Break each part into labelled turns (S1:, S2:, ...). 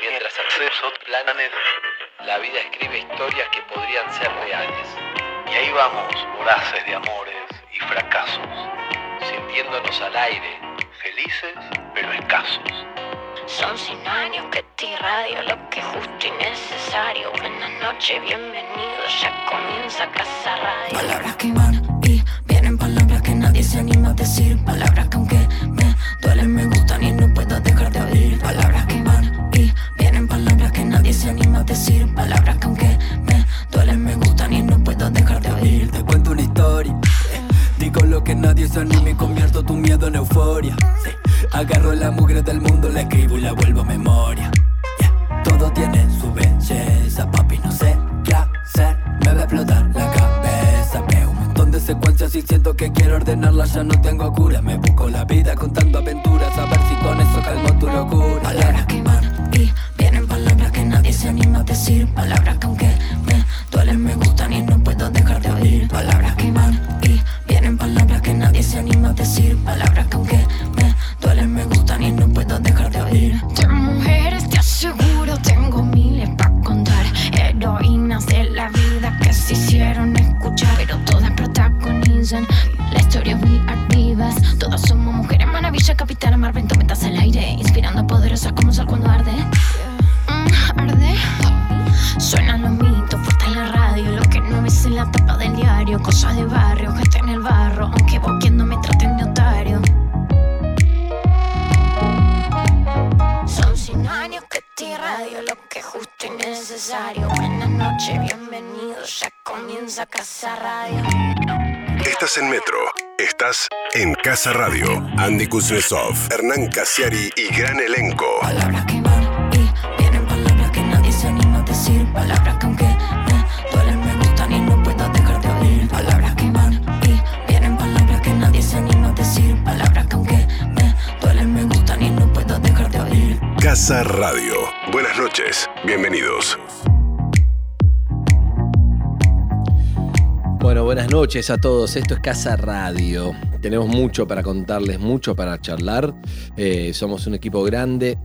S1: Mientras hacemos planes, la vida escribe historias que podrían ser reales,
S2: y ahí vamos, voraces de amores y fracasos,
S1: sintiéndonos al aire.
S2: felices pero escasos.
S3: Son 100 años que te irradio lo que es justo y necesario. Buenas noches, bienvenidos, ya comienza Casa Radio.
S4: Palabras que van decir. Palabras que aunque me duelen me gustan y no puedo dejar de oír.
S5: Te cuento una historia. eh, Digo lo que nadie se anima y convierto tu miedo en euforia. Agarro la mugre del mundo, la escribo y la vuelvo memoria. Yeah, Todo tiene su belleza, papi, no sé qué hacer. Me va a explotar la cabeza. Veo un montón de secuencias y siento que quiero ordenarlas. Ya no tengo cura, me busco la vida contando aventuras. A ver si con eso calmo tu locura.
S4: Palabras
S3: Casa Radio.
S6: Andy Kuznetsov, Hernán Casiari y gran elenco.
S4: Palabras que van y vienen palabras que nadie se anima a decir. Palabras que aunque me duelen me gustan y no puedo dejar de oír. Palabras que van y vienen palabras que nadie se anima a decir. Palabras que aunque me duelen me gustan y no puedo dejar de oír.
S6: Casa Radio. Buenas noches. Bienvenidos.
S1: Bueno, buenas noches a todos. Esto es Casa Radio. Tenemos mucho para contarles, mucho para charlar. Eh, somos un equipo grande,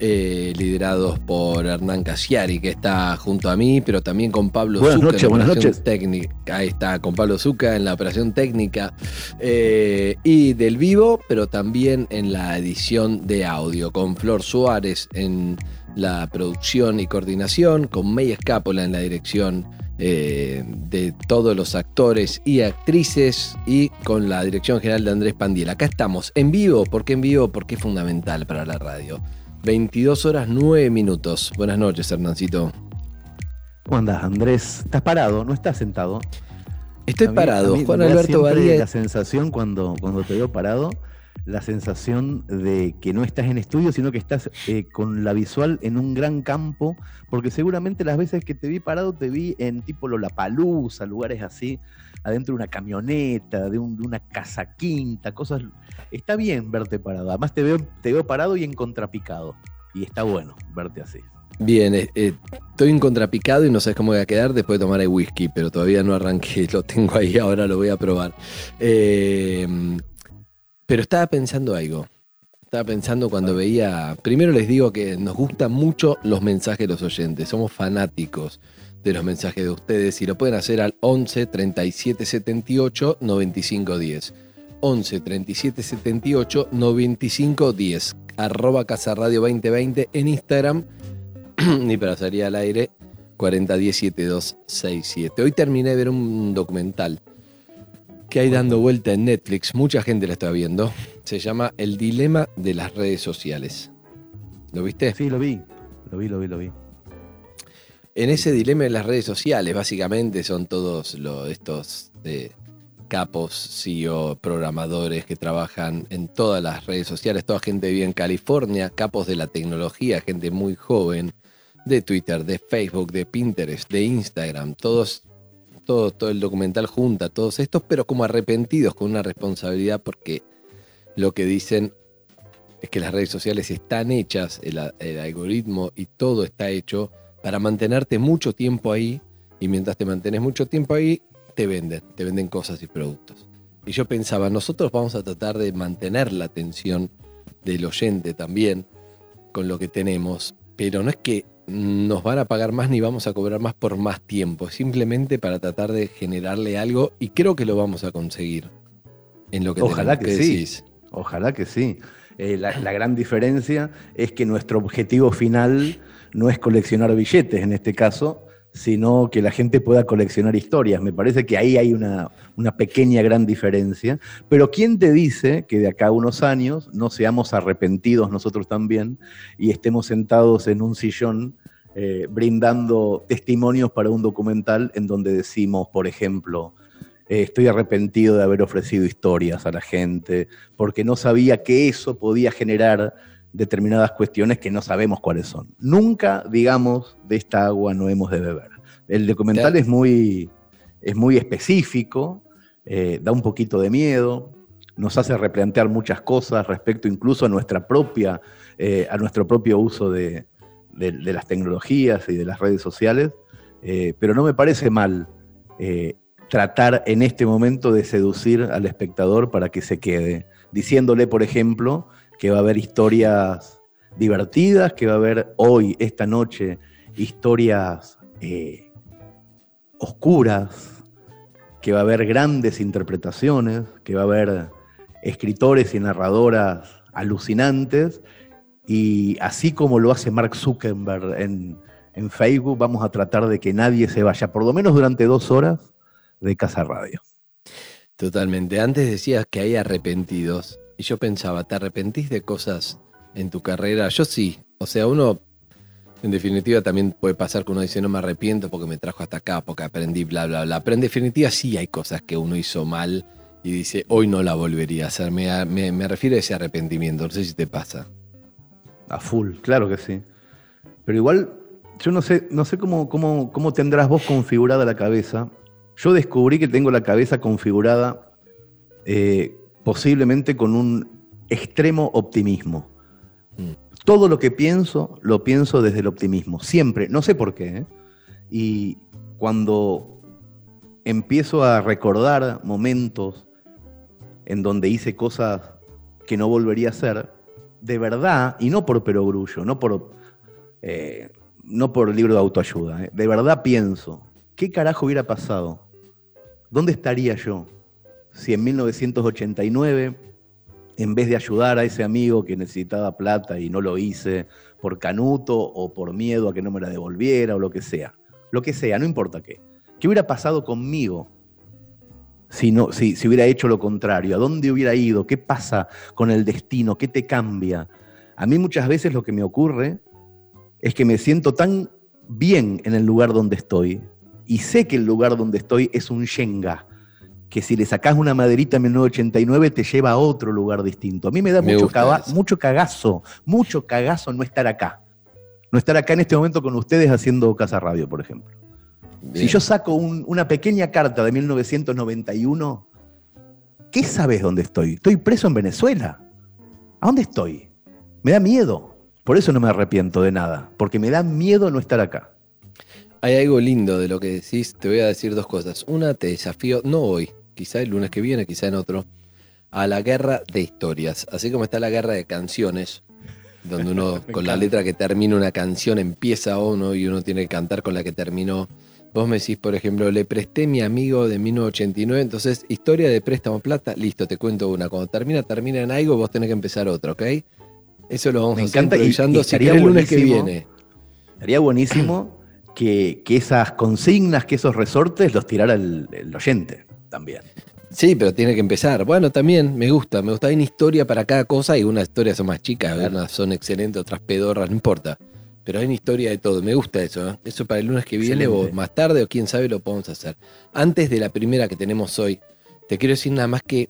S1: eh, liderados por Hernán Casiari, que está junto a mí, pero también con Pablo
S7: Buenas
S1: Zucca en
S7: noches,
S1: la
S7: buenas
S1: operación
S7: noches.
S1: técnica. Ahí está, con Pablo Zucca en la operación técnica eh, y del vivo, pero también en la edición de audio, con Flor Suárez en la producción y coordinación, con May Escápola en la dirección eh, de todos los actores y actrices y con la dirección general de Andrés Pandiel. Acá estamos en vivo. ¿Por qué en vivo? Porque es fundamental para la radio. 22 horas 9 minutos. Buenas noches, Hernancito.
S7: ¿Cómo andás, Andrés? ¿Estás parado? ¿No estás sentado?
S1: Estoy
S7: mí-
S1: parado.
S7: mí
S1: Juan Alberto Badía.
S7: La sensación cuando, cuando te veo parado, la sensación de que no estás en estudio, sino que estás eh, con la visual en un gran campo, porque seguramente las veces que te vi parado te vi en tipo Lollapalooza, lugares así, adentro de una camioneta, de, un- de una casa quinta, cosas. Está bien verte parado. Además te veo, te veo parado y en contrapicado. Y está bueno verte así.
S1: Bien, eh, eh, estoy en contrapicado y no sabes cómo voy a quedar después de tomar el whisky, pero todavía no arranqué, lo tengo ahí, ahora lo voy a probar. Pero estaba pensando algo. Estaba pensando cuando veía. Primero les digo que nos gustan mucho los mensajes de los oyentes. Somos fanáticos de los mensajes de ustedes y lo pueden hacer al 11 37 78 95 10. 11 37 78 95 10. Arroba Casa Radio 2020 en Instagram ni para salir al aire 40107267. Hoy terminé de ver un documental que hay dando vuelta en Netflix, mucha gente la está viendo. Se llama El dilema de las redes sociales. ¿Lo viste?
S7: Sí, lo vi. Lo vi, lo vi, lo vi.
S1: En ese dilema de las redes sociales, básicamente son todos lo- estos eh, capos, CEO, programadores que trabajan en todas las redes sociales, toda gente vive en California, capos de la tecnología, gente muy joven, de Twitter, de Facebook, de Pinterest, de Instagram, todos, todo, todo el documental junta, todos estos, pero como arrepentidos con una responsabilidad porque lo que dicen es que las redes sociales están hechas, el, algoritmo y todo está hecho para mantenerte mucho tiempo ahí y mientras te mantenés mucho tiempo ahí, te venden, te venden cosas y productos. Y yo pensaba, nosotros vamos a tratar de mantener la atención del oyente también, con lo que tenemos, pero no es que nos van a pagar más ni vamos a cobrar más por más tiempo, simplemente para tratar de generarle algo y creo que lo vamos a conseguir. En lo que
S7: Ojalá
S1: tenemos
S7: que sí.
S1: decís.
S7: Ojalá que sí. Eh, la, la gran diferencia es que nuestro objetivo final no es coleccionar billetes en este caso, sino que la gente pueda coleccionar historias. Me parece que ahí hay una, una pequeña gran diferencia. Pero ¿quién te dice que de acá a unos años no seamos arrepentidos nosotros también y estemos sentados en un sillón eh, brindando testimonios para un documental en donde decimos, por ejemplo, eh, estoy arrepentido de haber ofrecido historias a la gente, porque no sabía que eso podía generar determinadas cuestiones que no sabemos cuáles son. Nunca digamos, de esta agua no hemos de beber. El documental
S1: Claro.
S7: es, muy, es muy específico, eh, da un poquito de miedo, nos hace replantear muchas cosas respecto incluso a nuestra propia, eh, a nuestro propio uso de, de- de las tecnologías y de las redes sociales, eh, pero no me parece mal tratar en este momento de seducir al espectador para que se quede, diciéndole, por ejemplo, que va a haber historias divertidas, que va a haber hoy, esta noche, historias eh, oscuras, que va a haber grandes interpretaciones, que va a haber escritores y narradoras alucinantes, y así como lo hace Mark Zuckerberg en, en Facebook, vamos a tratar de que nadie se vaya, por lo menos durante dos horas, de Casa Radio.
S1: Totalmente. Antes decías que hay arrepentidos. Y yo pensaba, ¿te arrepentís de cosas en tu carrera? Yo sí. O sea, uno, en definitiva, también puede pasar que uno dice, no me arrepiento porque me trajo hasta acá, porque aprendí, bla, bla, bla. Pero en definitiva sí hay cosas que uno hizo mal y dice, hoy no la volvería a hacer. Me, refiero a ese arrepentimiento. No sé si te pasa.
S7: A full, claro que sí. Pero igual, yo no sé, no sé cómo, cómo, cómo tendrás vos configurada la cabeza. Yo descubrí que tengo la cabeza configurada eh, posiblemente con un extremo optimismo. Todo lo que pienso, lo pienso desde el optimismo. Siempre, no sé por qué. ¿eh? Y cuando empiezo a recordar momentos en donde hice cosas que no volvería a hacer, de verdad, y no por perogrullo, no por, eh, no por libro de autoayuda, eh, de verdad pienso, ¿qué carajo hubiera pasado? ¿Dónde estaría yo si en 1989, en vez de ayudar a ese amigo que necesitaba plata y no lo hice por canuto o por miedo a que no me la devolviera o lo que sea, lo que sea, no importa qué, ¿qué hubiera pasado conmigo si, no, si, si hubiera hecho lo contrario? ¿A dónde hubiera ido? ¿Qué pasa con el destino? ¿Qué te cambia? A mí muchas veces lo que me ocurre es que me siento tan bien en el lugar donde estoy y sé que el lugar donde estoy es un Shenga, que si le sacás una maderita en 1989 te lleva a otro lugar distinto. A mí me da
S1: Me
S7: mucho,
S1: eso.
S7: mucho cagazo, mucho cagazo no estar acá. No estar acá en este momento con ustedes haciendo Casa Radio, por ejemplo. Si yo saco un- una pequeña carta de 1991, ¿qué sabes dónde estoy? Estoy preso en Venezuela. ¿A dónde estoy? Me da miedo. Por eso no me arrepiento de nada, porque me da miedo no estar acá.
S1: Hay algo lindo de lo que decís. Te voy a decir dos cosas. Una, te desafío, no hoy, quizá el lunes que viene, quizá en otro, a la guerra de historias. Así como está la guerra de canciones, donde uno con la letra que termina una canción empieza uno y uno tiene que cantar con la que terminó. Vos me decís, por ejemplo, le presté mi amigo de 1989, entonces historia de préstamo plata, listo, te cuento una. Cuando termina, termina en algo, vos tenés que empezar otra, ¿ok? Eso lo vamos
S7: Me
S1: a hacer
S7: y-
S1: improvisando
S7: y
S1: si el lunes que
S7: buenísimo.
S1: viene.
S7: Estaría buenísimo que, que esas consignas, que esos resortes los tirara el, el oyente también.
S1: Sí, pero tiene que empezar. Bueno, también me gusta, me gusta. Hay una historia para cada cosa y unas historias son más chicas,
S7: Claro.
S1: unas son excelentes, otras pedorras, no importa. Pero hay una historia de todo. Me gusta eso. ¿eh? Eso para el lunes que viene
S7: Excelente.
S1: o más tarde o quién sabe lo podemos hacer. Antes de la primera que tenemos hoy, te quiero decir nada más que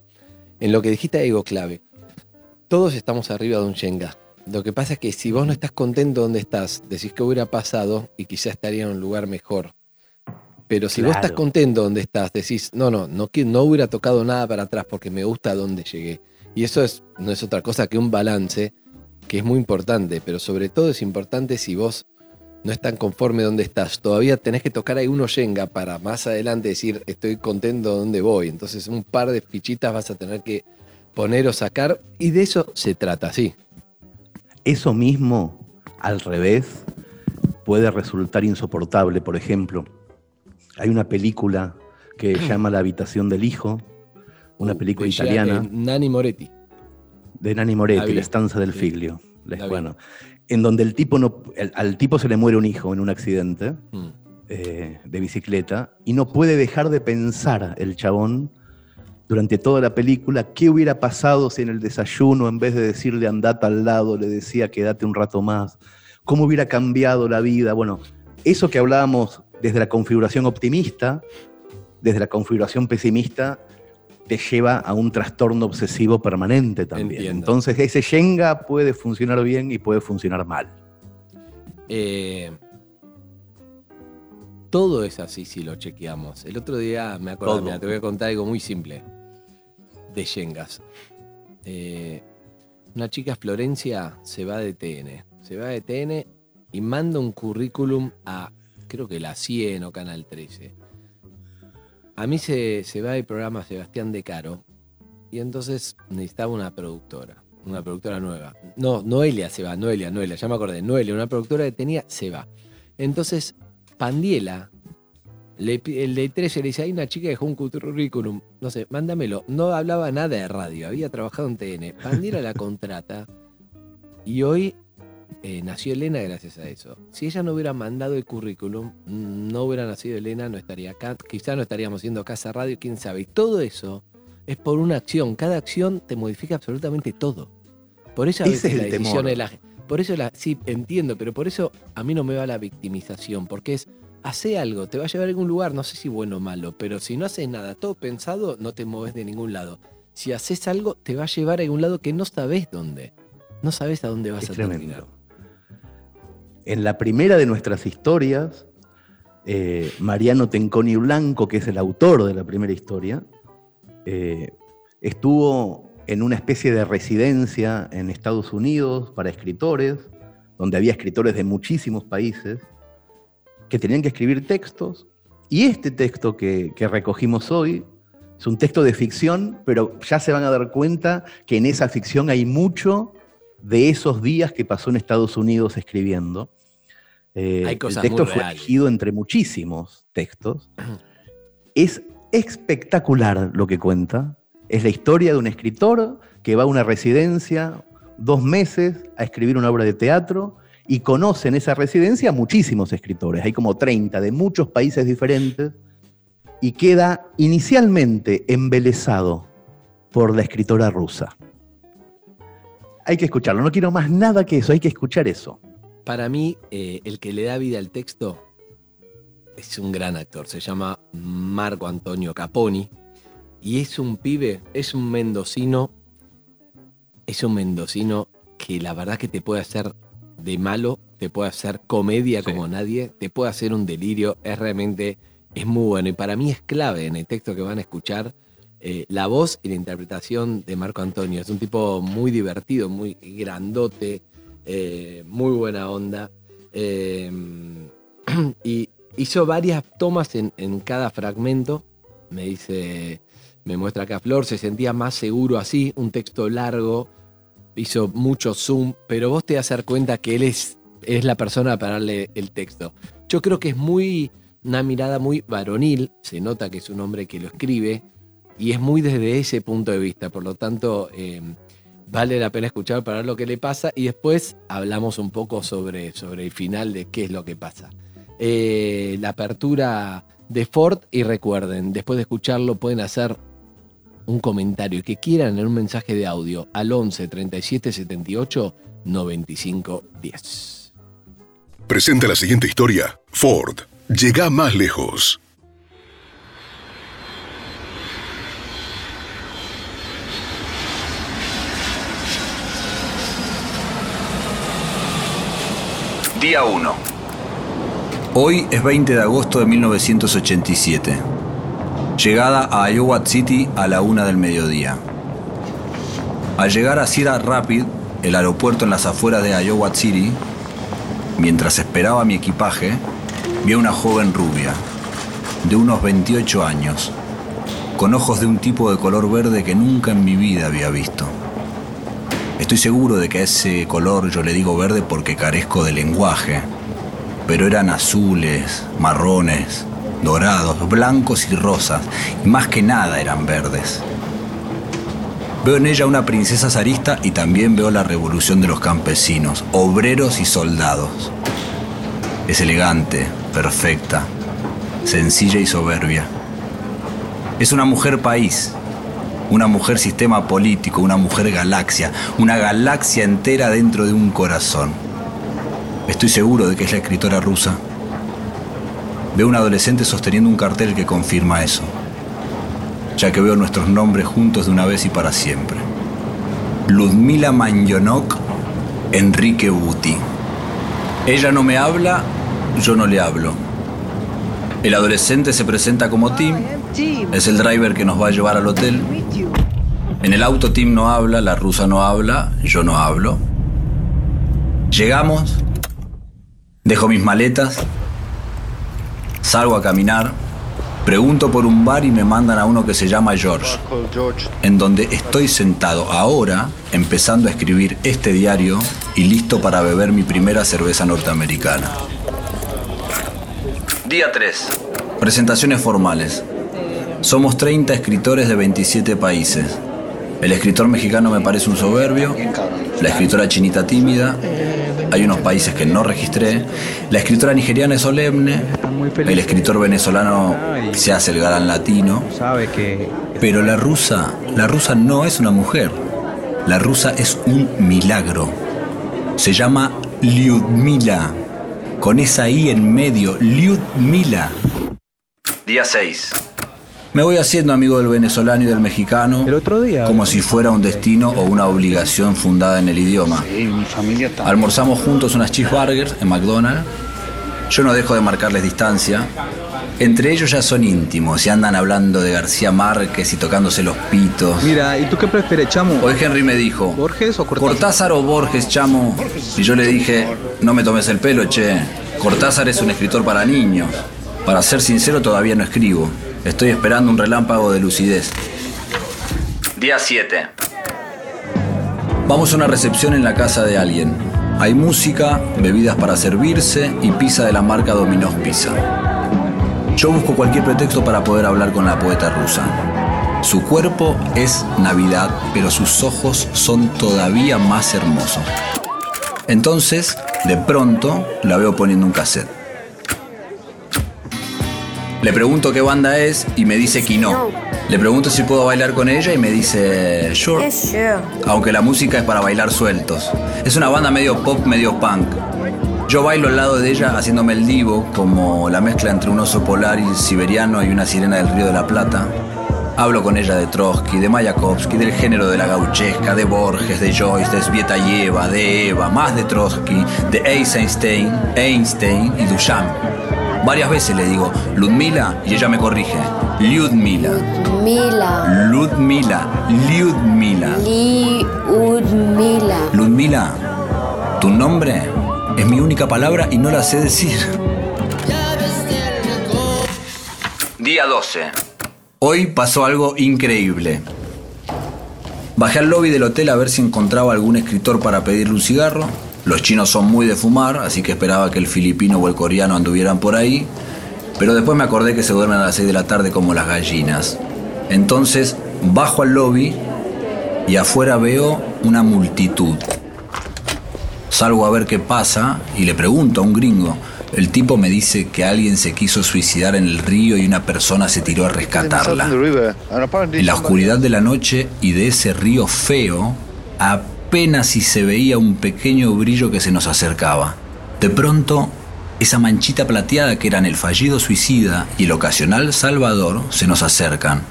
S1: en lo que dijiste hay algo clave. Todos estamos arriba de un Shenga. Lo que pasa es que si vos no estás contento donde estás, decís que hubiera pasado y quizás estaría en un lugar mejor. Pero si vos estás contento donde estás, decís, no, no, no, no hubiera tocado nada para atrás porque me gusta donde llegué. Y eso es, no es otra cosa que un balance que es muy importante, pero sobre todo es importante si vos no estás conforme donde estás. Todavía tenés que tocar ahí uno yenga para más adelante decir, estoy contento donde voy. Entonces un par de fichitas vas a tener que poner o sacar y de eso se trata, sí.
S7: Eso mismo, al revés, puede resultar insoportable. Por ejemplo, hay una película que se llama La habitación del hijo, una película
S1: De Gia-
S7: italiana
S1: de Nani Moretti.
S7: de Nani Moretti,
S1: vi.
S7: La estanza del figlio. Les- bueno, en donde el tipo no, el- al tipo se le muere un hijo en un accidente
S1: Mm.
S7: eh, de bicicleta y no puede dejar de pensar el chabón durante toda la película qué hubiera pasado si en el desayuno en vez de decirle andate al lado le decía quédate un rato más, cómo hubiera cambiado la vida. Bueno, eso que hablábamos desde la configuración optimista, desde la configuración pesimista, te lleva a un trastorno obsesivo permanente también.
S1: Entiendo.
S7: Entonces ese Shenga puede funcionar bien y puede funcionar mal.
S1: Eh, todo es así si lo chequeamos. El otro día me acuerdo,
S7: Todo.
S1: mira, te voy a contar algo muy simple de Yengas. Eh, una chica Florencia se va de TN. Se va de TN y manda un currículum a, creo que la 100 o Canal 13. A mí se, se va el programa Sebastián De Caro y entonces necesitaba una productora, una productora nueva. No, Noelia se va, Noelia, Noelia, ya me acordé, Noelia, una productora que tenía, se va. Entonces, Pandiela, el de 13 le dice, hay una chica que dejó un currículum, no sé, mándamelo. No hablaba nada de radio, había trabajado en TN. Pandiela la contrata y hoy eh, nació Elena gracias a eso. Si ella no hubiera mandado el currículum, no hubiera nacido Elena, no estaría acá, quizá no estaríamos haciendo Casa Radio, quién sabe. Y todo eso es por una acción. Cada acción te modifica absolutamente todo. Por eso a veces
S7: es
S1: la decisión de la Por eso la, sí, entiendo, pero por eso a mí no me va la victimización, porque es, hace algo, te va a llevar a algún lugar, no sé si bueno o malo, pero si no haces nada, todo pensado, no te mueves de ningún lado. Si haces algo, te va a llevar a algún lado que no sabes dónde. No sabes a dónde vas
S7: Es
S1: a
S7: tremendo.
S1: terminar.
S7: En la primera de nuestras historias, eh, Mariano Tenconi Blanco, que es el autor de la primera historia, eh, estuvo en una especie de residencia en Estados Unidos para escritores, donde había escritores de muchísimos países que tenían que escribir textos. Y este texto que, que recogimos hoy es un texto de ficción, pero ya se van a dar cuenta que en esa ficción hay mucho de esos días que pasó en Estados Unidos escribiendo. Eh,
S1: Hay cosas
S7: el texto
S1: muy
S7: fue
S1: reales.
S7: elegido entre muchísimos textos. Es espectacular lo que cuenta. Es la historia de un escritor que va a una residencia dos meses a escribir una obra de teatro y conoce en esa residencia a muchísimos escritores. Hay como 30 de muchos países diferentes y queda inicialmente embelesado por la escritora rusa. Hay que escucharlo, no quiero más nada que eso, hay que escuchar eso.
S1: Para mí, eh, el que le da vida al texto es un gran actor. Se llama Marco Antonio Caponi. Y es un pibe, es un mendocino. Es un mendocino que la verdad que te puede hacer de malo, te puede hacer comedia
S7: Sí.
S1: como nadie, te puede hacer un delirio. Es realmente, es muy bueno. Y para mí es clave en el texto que van a escuchar. eh, la voz y la interpretación de Marco Antonio. Es un tipo muy divertido, muy grandote, eh, muy buena onda. Eh, y hizo varias tomas en, cada fragmento. Me dice, me muestra acá Flor, se sentía más seguro así, un texto largo, hizo mucho zoom, pero vos te das a dar cuenta que él es, es la persona para darle el texto. Yo creo que es muy, una mirada muy varonil, se nota que es un hombre que lo escribe, y es muy desde ese punto de vista, por lo tanto, eh, vale la pena escuchar para ver lo que le pasa y después hablamos un poco sobre, sobre el final de qué es lo que pasa. Eh, la apertura de Ford y recuerden, después de escucharlo pueden hacer un comentario que quieran en un mensaje de audio al 11 37 78 95 10.
S6: Presenta la siguiente historia. Ford llega más lejos.
S8: Día 1. Hoy es 20 de agosto de 1987. Llegada a Iowa City a la una del mediodía. Al llegar a Cedar Rapid, el aeropuerto en las afueras de Iowa City, mientras esperaba mi equipaje, vi a una joven rubia, de unos 28 años, con ojos de un tipo de color verde que nunca en mi vida había visto. Estoy seguro de que a ese color yo le digo verde porque carezco de lenguaje. Pero eran azules, marrones, dorados, blancos y rosas, y más que nada eran verdes. Veo en ella una princesa zarista y también veo la revolución de los campesinos, obreros y soldados. Es elegante, perfecta, sencilla y soberbia. Es una mujer país, una mujer sistema político, una mujer galaxia, una galaxia entera dentro de un corazón. Estoy seguro de que es la escritora rusa. Veo un adolescente sosteniendo un cartel que confirma eso, ya que veo nuestros nombres juntos de una vez y para siempre. Ludmila Manjonok, Enrique Buti. Ella no me habla, yo no le hablo. El adolescente se presenta como Tim, es el driver que nos va a llevar al hotel. En el auto Tim no habla, la rusa no habla, yo no hablo. Llegamos, dejo mis maletas, salgo a caminar, pregunto por un bar y me mandan a uno que se llama George, en donde estoy sentado ahora empezando a escribir este diario y listo para beber mi primera cerveza norteamericana. Día 3. Presentaciones formales. Somos 30 escritores de 27 países. El escritor mexicano me parece un soberbio, la escritora chinita tímida, hay unos países que no registré, la escritora nigeriana es solemne, el escritor venezolano se hace el galán latino, pero la rusa, la rusa no es una mujer, la rusa es un milagro. Se llama Lyudmila, con esa I en medio, Lyudmila. Día 6. Me voy haciendo amigo del venezolano y del mexicano
S9: El otro día.
S8: como si fuera un destino o una obligación fundada en el idioma.
S2: Sí, mi familia también.
S8: Almorzamos juntos unas cheeseburgers en McDonald's. Yo no dejo de marcarles distancia. Entre ellos ya son íntimos y andan hablando de García Márquez y tocándose los pitos.
S9: Mira, ¿y tú qué prefieres, chamo?
S8: Hoy Henry me dijo,
S9: ¿Borges o Cortázar?
S8: Cortázar o Borges, chamo. Y yo le dije, no me tomes el pelo, che. Cortázar es un escritor para niños. Para ser sincero, todavía no escribo. Estoy esperando un relámpago de lucidez. Día 7. Vamos a una recepción en la casa de alguien. Hay música, bebidas para servirse y pizza de la marca Domino's Pizza. Yo busco cualquier pretexto para poder hablar con la poeta rusa. Su cuerpo es Navidad, pero sus ojos son todavía más hermosos. Entonces, de pronto, la veo poniendo un cassette. Le pregunto qué banda es y me dice que no. Le pregunto si puedo bailar con ella y me dice sure. Aunque la música es para bailar sueltos. Es una banda medio pop, medio punk. Yo bailo al lado de ella haciéndome el divo, como la mezcla entre un oso polar y siberiano y una sirena del Río de la Plata. Hablo con ella de Trotsky, de Mayakovsky, del género de la gauchesca, de Borges, de Joyce, de Svietayeva, de Eva, más de Trotsky, de Eisenstein, Einstein y Duchamp. Varias veces le digo Ludmila y ella me corrige. Lyudmila.
S10: Mila.
S8: Ludmila. Lyudmila.
S10: Liudmila.
S8: Ludmila, tu nombre es mi única palabra y no la sé decir. Día 12. Hoy pasó algo increíble. Bajé al lobby del hotel a ver si encontraba algún escritor para pedirle un cigarro. Los chinos son muy de fumar, así que esperaba que el filipino o el coreano anduvieran por ahí. Pero después me acordé que se duermen a las 6 de la tarde como las gallinas. Entonces bajo al lobby y afuera veo una multitud. Salgo a ver qué pasa y le pregunto a un gringo. El tipo me dice que alguien se quiso suicidar en el río y una persona se tiró a rescatarla. En la oscuridad de la noche y de ese río feo, apenas si se veía un pequeño brillo que se nos acercaba. De pronto, esa manchita plateada que eran el fallido suicida y el ocasional salvador se nos acercan.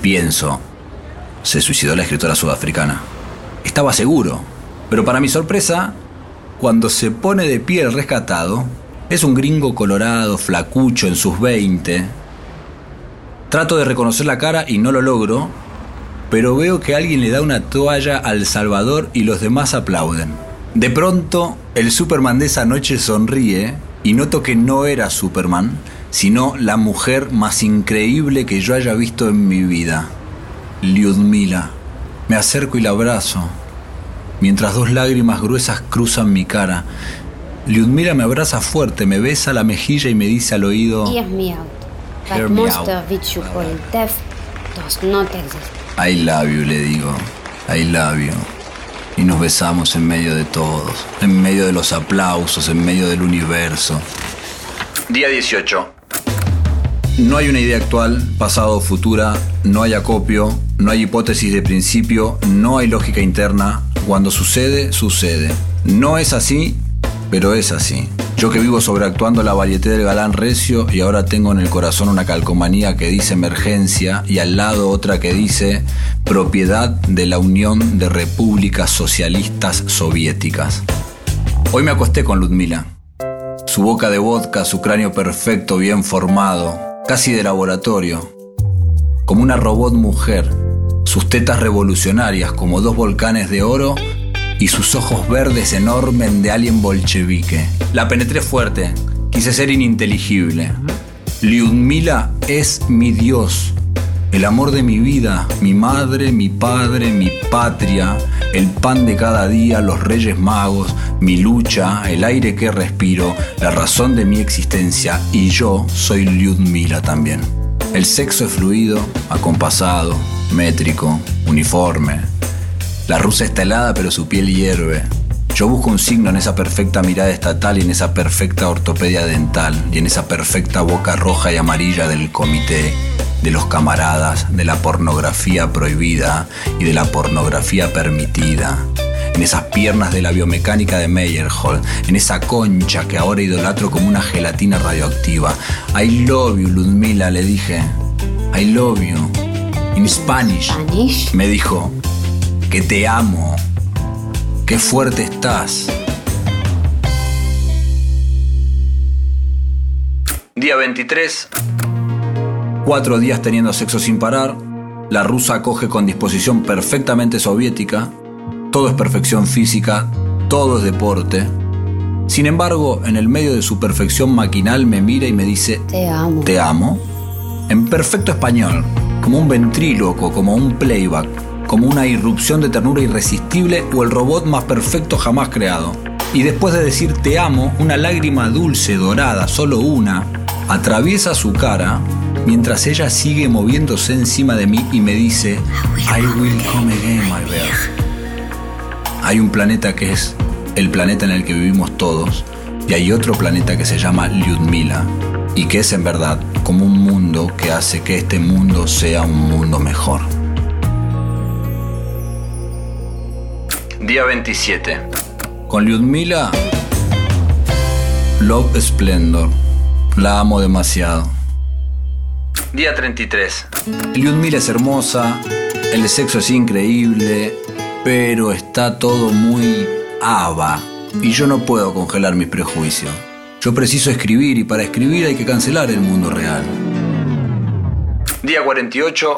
S8: Pienso, se suicidó la escritora sudafricana. Estaba seguro, pero para mi sorpresa, cuando se pone de pie el rescatado, es un gringo colorado, flacucho, en sus 20. Trato de reconocer la cara y no lo logro, pero veo que alguien le da una toalla al Salvador y los demás aplauden. De pronto, el Superman de esa noche sonríe y noto que no era Superman, sino la mujer más increíble que yo haya visto en mi vida, Lyudmila. Me acerco y la abrazo. mientras dos lágrimas gruesas cruzan mi cara. Lyudmila me abraza fuerte, me besa la mejilla y me dice al oído,
S10: Hear me out.
S8: Hear
S10: That
S8: me
S10: monster
S8: out.
S10: which you call death does not exist.
S8: I love you, le digo, I love you. Y nos besamos en medio de todos, en medio de los aplausos, en medio del universo. Día 18. No hay una idea actual, pasado o futura, no hay acopio, no hay hipótesis de principio, no hay lógica interna. Cuando sucede, sucede. No es así, pero es así. Yo que vivo sobreactuando la varieté del galán recio y ahora tengo en el corazón una calcomanía que dice emergencia y al lado otra que dice propiedad de la Unión de Repúblicas Socialistas Soviéticas. Hoy me acosté con Ludmila. Su boca de vodka, su cráneo perfecto, bien formado, casi de laboratorio, como una robot mujer, sus tetas revolucionarias como dos volcanes de oro y sus ojos verdes enormes de alien bolchevique. La penetré fuerte, quise ser ininteligible. Lyudmila es mi Dios, el amor de mi vida, mi madre, mi padre, mi patria, el pan de cada día, los reyes magos, mi lucha, el aire que respiro, la razón de mi existencia y yo soy Lyudmila también. El sexo es fluido, acompasado, métrico, uniforme. La rusa está helada pero su piel hierve. Yo busco un signo en esa perfecta mirada estatal y en esa perfecta ortopedia dental y en esa perfecta boca roja y amarilla del comité, de los camaradas, de la pornografía prohibida y de la pornografía permitida. En esas piernas de la biomecánica de Meyerhold, en esa concha que ahora idolatro como una gelatina radioactiva. I love you, Ludmila, le dije. I love you. In Spanish.
S10: Spanish?
S8: Me dijo que te amo. Qué fuerte estás. Día 23. Cuatro días teniendo sexo sin parar. La rusa acoge con disposición perfectamente soviética. Todo es perfección física. Todo es deporte. Sin embargo, en el medio de su perfección maquinal me mira y me dice,
S10: Te amo.
S8: te amo. En perfecto español, como un ventríloco, como un playback, como una irrupción de ternura irresistible o el robot más perfecto jamás creado. Y después de decir te amo, una lágrima dulce, dorada, solo una, atraviesa su cara mientras ella sigue moviéndose encima de mí y me dice, I will come again, my bear. Hay un planeta que es el planeta en el que vivimos todos y hay otro planeta que se llama Lyudmila y que es en verdad como un mundo que hace que este mundo sea un mundo mejor. Día 27. Con Lyudmila, Love Splendor. La amo demasiado. Día 33. Lyudmila es hermosa, el sexo es increíble, pero está todo muy ava y yo no puedo congelar mis prejuicios. Yo preciso escribir y para escribir hay que cancelar el mundo real. Día 48.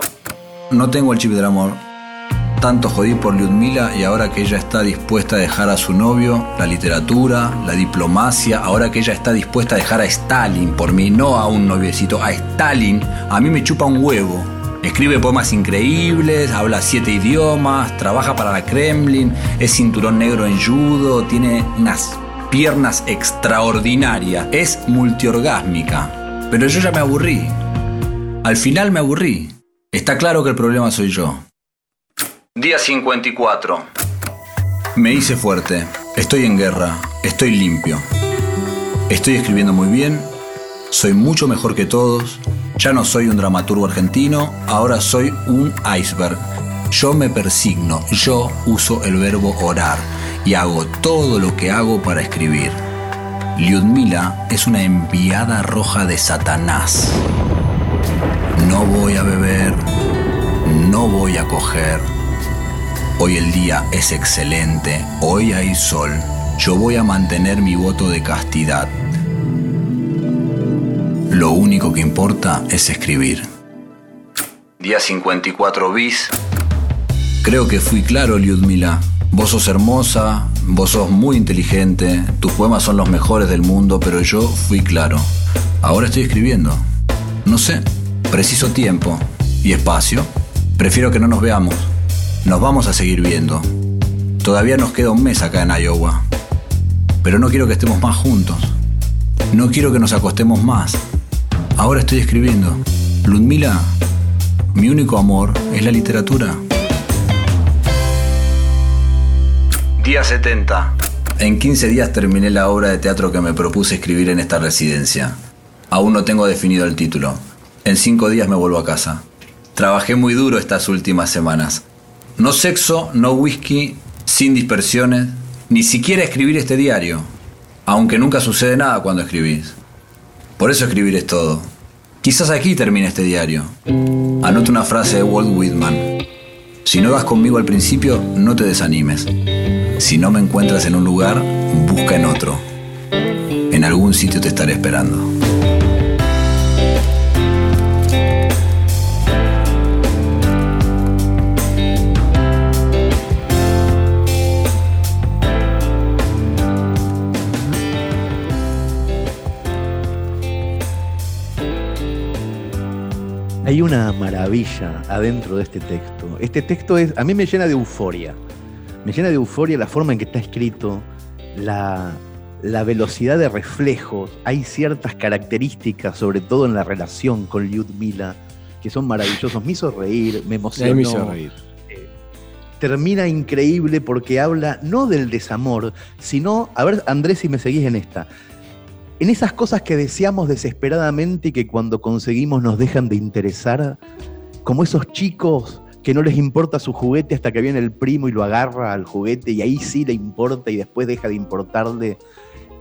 S8: No tengo el chip del amor. Tanto jodí por Lyudmila y ahora que ella está dispuesta a dejar a su novio, la literatura, la diplomacia, ahora que ella está dispuesta a dejar a Stalin por mí, no a un noviecito, a Stalin, a mí me chupa un huevo. Escribe poemas increíbles, habla siete idiomas, trabaja para la Kremlin, es cinturón negro en judo, tiene unas piernas extraordinarias, es multiorgásmica. Pero yo ya me aburrí. Al final me aburrí. Está claro que el problema soy yo. Día 54. Me hice fuerte. Estoy en guerra. Estoy limpio. Estoy escribiendo muy bien. Soy mucho mejor que todos. Ya no soy un dramaturgo argentino. Ahora soy un iceberg. Yo me persigno. Yo uso el verbo orar. Y hago todo lo que hago para escribir. Lyudmila es una enviada roja de Satanás. No voy a beber. No voy a coger. Hoy el día es excelente, hoy hay sol. Yo voy a mantener mi voto de castidad. Lo único que importa es escribir. Día 54 bis. Creo que fui claro, Lyudmila. Vos sos hermosa, vos sos muy inteligente, tus poemas son los mejores del mundo, pero yo fui claro. Ahora estoy escribiendo. No sé, preciso tiempo y espacio. Prefiero que no nos veamos. Nos vamos a seguir viendo. Todavía nos queda un mes acá en Iowa. Pero no quiero que estemos más juntos. No quiero que nos acostemos más. Ahora estoy escribiendo. Ludmila, mi único amor es la literatura. Día 70. En 15 días terminé la obra de teatro que me propuse escribir en esta residencia. Aún no tengo definido el título. En 5 días me vuelvo a casa. Trabajé muy duro estas últimas semanas. No sexo, no whisky, sin dispersiones, ni siquiera escribir este diario, aunque nunca sucede nada cuando escribís. Por eso escribir es todo. Quizás aquí termine este diario. Anoto una frase de Walt Whitman. Si no vas conmigo al principio, no te desanimes. Si no me encuentras en un lugar, busca en otro. En algún sitio te estaré esperando.
S7: Hay una maravilla adentro de este texto. Este texto es, a mí me llena de euforia. Me llena de euforia la forma en que está escrito, la, la velocidad de reflejos. Hay ciertas características, sobre todo en la relación con Lyudmila, que son maravillosos. Me hizo reír, me emocionó.
S1: me hizo reír.
S7: Termina increíble porque habla no del desamor, sino, a ver Andrés si me seguís en esta, en esas cosas que deseamos desesperadamente y que cuando conseguimos nos dejan de interesar, como esos chicos que no les importa su juguete hasta que viene el primo y lo agarra al juguete y ahí sí le importa y después deja de importarle.